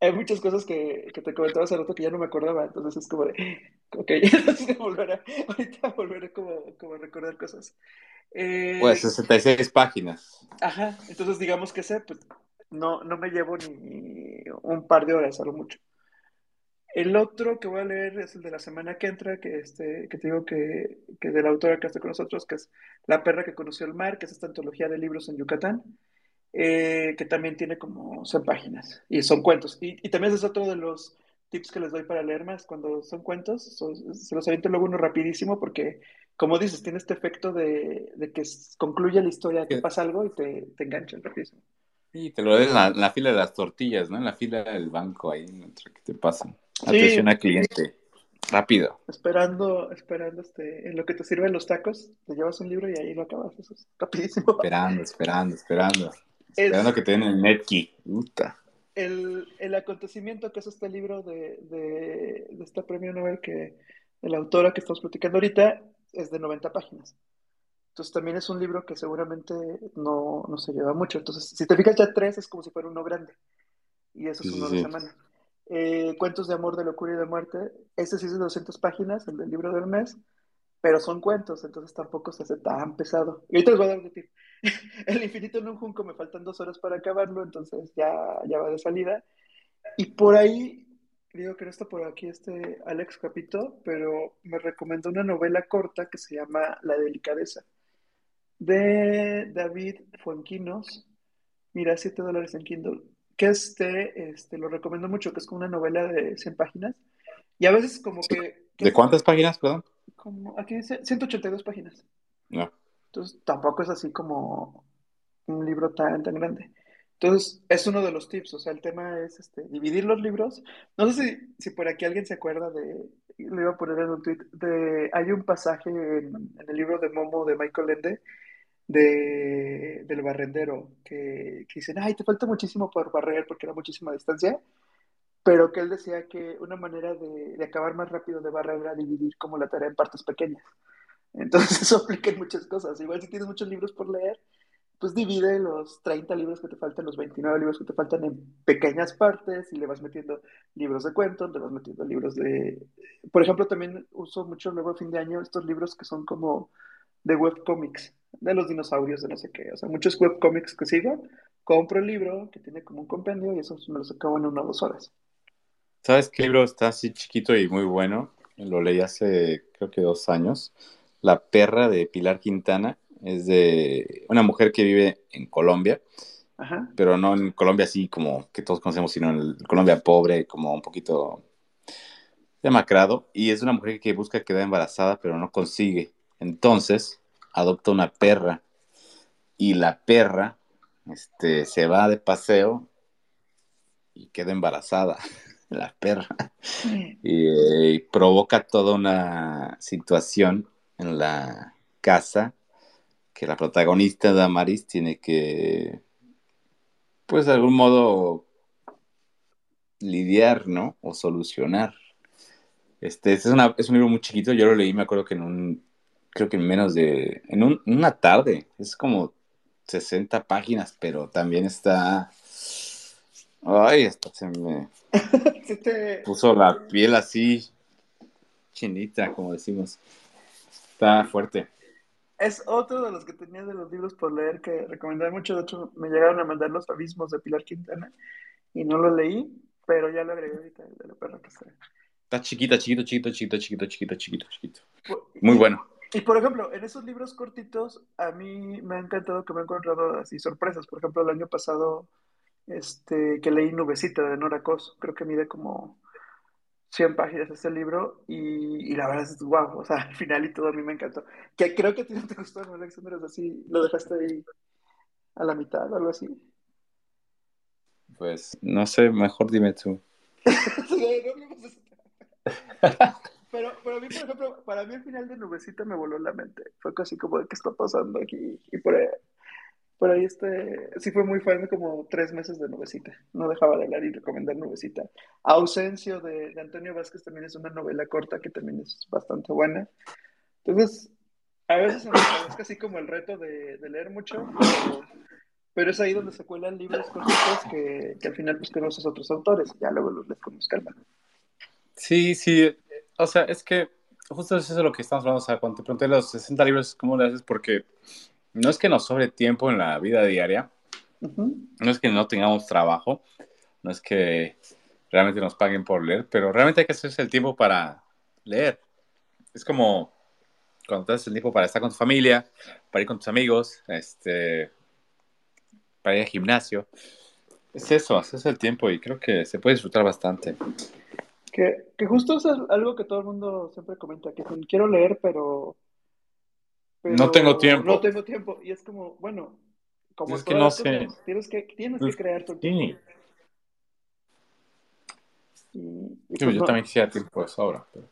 hay muchas cosas que, que te comentaba hace rato que ya no me acordaba, entonces es como de, ok, entonces volver a, ahorita volveré como, como a recordar cosas. Eh, Pues 66 páginas. Ajá, entonces digamos que sé, pues no, no me llevo ni un par de horas a lo mucho. El otro que voy a leer es el de la semana que entra, que, este, que te digo que, que de la autora que está con nosotros, que es La perra que conoció el mar, que es esta antología de libros en Yucatán, eh, que también tiene como 100 páginas y son cuentos. Y, y también ese es otro de los tips que les doy para leer más. Cuando son cuentos, son- se los aviento luego uno rapidísimo porque, como dices, tiene este efecto de, de que concluye la historia, que pasa algo y te, te enganchan rapidísimo. Sí, te lo ves en la, en la fila de las tortillas, ¿no? En la fila del banco ahí, mientras que te pasan. Sí. Atención al cliente. Rápido. Esperando, esperando este, en lo que te sirven los tacos, te llevas un libro y ahí lo acabas. Eso es rapidísimo. Esperando, esperando, esperando. Es- Esperando que te den el netkey. Puta. el, el acontecimiento que es este libro de, de, de este premio Nobel que la autora que estamos platicando ahorita es de 90 páginas. Entonces también es un libro que seguramente no, no se lleva mucho. Entonces, si te fijas ya tres es como si fuera uno grande. Y eso es uno sí, de sí. semana. Eh, Cuentos de amor, de locura y de muerte. Este sí es de 200 páginas, el del libro del mes. Pero son cuentos, entonces tampoco se hace tan pesado. Y ahorita les voy a dar un. El infinito en un junco, me faltan dos horas para acabarlo, entonces ya, ya va de salida. Y por ahí, digo que no está por aquí este Alex Capito, pero me recomendó una novela corta que se llama La delicadeza, de David Fuenquinos. Mira, 7 dólares en Kindle. Que este, este, lo recomiendo mucho, que es como una novela de 100 páginas. Y a veces como que... que ¿De cuántas páginas, perdón? como- aquí dice 182 páginas. No. Entonces tampoco es así como un libro tan, tan grande. Entonces es uno de los tips, o sea, el tema es este, dividir los libros. No sé si, si por aquí alguien se acuerda de, lo iba a poner en un tweet, de, hay un pasaje en, en el libro de Momo de Michael Ende de, del barrendero que, que dicen, ay, te falta muchísimo por barrer porque era muchísima distancia, pero que él decía que una manera de, de acabar más rápido de barrer era dividir como la tarea en partes pequeñas. Entonces eso aplica en muchas cosas. Igual si tienes muchos libros por leer, pues divide los 30 libros que te faltan, los 29 libros que te faltan en pequeñas partes y le vas metiendo libros de cuentos, le vas metiendo libros de... Por ejemplo, también uso mucho luego a fin de año estos libros que son como de webcomics, de los dinosaurios, de no sé qué. O sea, muchos webcomics que sigo, compro el libro que tiene como un compendio y esos me los acabo en una o dos horas. ¿Sabes qué libro está así chiquito y muy bueno? Lo leí hace creo que dos años. La perra de Pilar Quintana. Es de una mujer que vive en Colombia, Ajá. pero no en Colombia así como que todos conocemos, sino en el Colombia pobre, como un poquito demacrado. Y es una mujer que busca quedar embarazada, pero no consigue. Entonces adopta una perra. Y la perra este, se va de paseo y queda embarazada. La perra. Y, eh, provoca toda una situación en la casa que la protagonista Damaris tiene que, pues de algún modo, lidiar, ¿no? O solucionar. Este, este es, una- es un libro muy chiquito, yo lo leí, me acuerdo que en un, creo que en menos de, en un- una tarde, es como 60 páginas, pero también está, ay, hasta se me puso la piel así chinita, como decimos. Está fuerte. Es otro de los que tenía de los libros por leer que recomendaba mucho. De hecho, me llegaron a mandar Los Abismos de Pilar Quintana y no lo leí, pero ya lo agregué ahorita, el de la perra que está. Está chiquita, chiquito, chiquito, chiquito, chiquito, chiquito, chiquito, chiquito. Muy bueno. Y por ejemplo, en esos libros cortitos, a mí me ha encantado que me he encontrado así sorpresas. Por ejemplo, el año pasado este, que leí Nubecita de Nora Cos. Creo que mide como 100 páginas este libro y, y la verdad es wow, o sea, al final y todo a mí me encantó. Que creo que a ti no te gustó, ¿no, Alexander? Es así, lo dejaste ahí a la mitad o algo así. Pues no sé, mejor dime tú. pero, pero a mí, por ejemplo, para mí el final de Nubecita me voló la mente. Fue casi como de qué está pasando aquí. Y por ahí, por ahí este, sí fue muy fan como tres meses de Nubecita. No dejaba de hablar y recomendar Nubecita. Ausencio de, de Antonio Vázquez también es una novela corta que también es bastante buena. Entonces, a veces es casi como el reto de, leer mucho, pero pero es ahí donde se cuelan libros cortitos que, al final pues conoces otros autores, ya luego los lees con más calma. Sí, sí, o sea, es que justo eso es lo que estamos hablando, o sea, cuando te pregunté los 60 libros, ¿cómo lo haces? Porque no es que nos sobre tiempo en la vida diaria, no es que no tengamos trabajo, no es que realmente nos paguen por leer, pero realmente hay que hacerse el tiempo para leer. Es como cuando te haces el tiempo para estar con tu familia, para ir con tus amigos, este, para ir al gimnasio. Es eso, haces el tiempo y creo que se puede disfrutar bastante. Que, que justo es algo que todo el mundo siempre comenta, que quiero leer, pero, no tengo tiempo. No tengo tiempo. Y es como, bueno, como es que no sé. tienes que, tienes que crear tu tiempo. Y, pues yo también quisiera tiempo de sobra. Pero...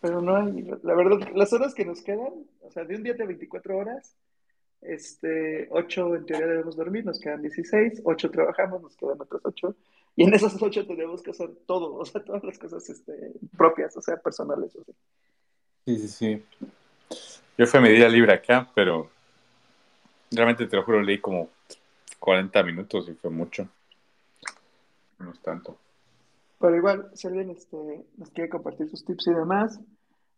pero no hay, la verdad, las horas que nos quedan, o sea, de un día de 24 horas, este, 8 en teoría debemos dormir, nos quedan 16, 8 trabajamos, nos quedan otras 8, y en esas 8 tenemos que hacer todo, o sea, todas las cosas este, propias, o sea, personales. O sea. Sí, sí, sí. Yo fui a mi día libre acá, pero realmente te lo juro, leí como 40 minutos y fue mucho. No es tanto. Pero igual, si alguien este, nos quiere compartir sus tips y demás,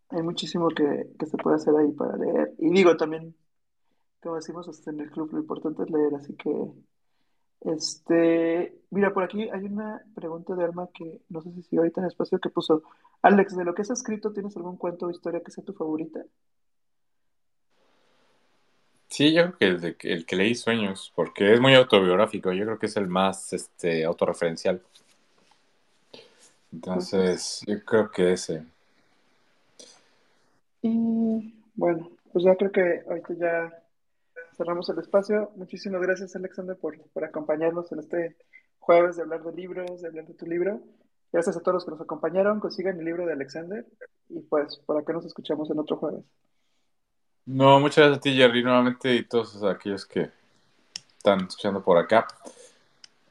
hay muchísimo que, que se puede hacer ahí para leer. Y digo también, como decimos este, en el club, lo importante es leer, así que, este, mira, por aquí hay una pregunta de Alma que no sé si sigue ahorita en el espacio que puso, Alex, de lo que has escrito, ¿tienes algún cuento o historia que sea tu favorita? Sí, yo creo que el, el que leí Sueños, porque es muy autobiográfico, yo creo que es el más este, autorreferencial. Entonces, yo creo que ese. Y bueno, pues ya creo que ahorita ya cerramos el espacio. Muchísimas gracias, Alexander, por, por acompañarnos en este jueves de hablar de libros, de hablar de tu libro. Gracias a todos los que nos acompañaron. Consigan el libro de Alexander y pues por acá nos escuchamos en otro jueves. No, muchas gracias a ti, Jerry, nuevamente y todos aquellos que están escuchando por acá.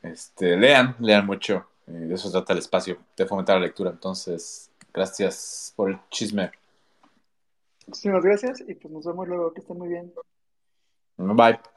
Este, lean, lean mucho. Eh, de eso trata el espacio, de fomentar la lectura. Entonces, gracias por el chisme. Muchísimas gracias y pues nos vemos luego. Que estén muy bien. Bye.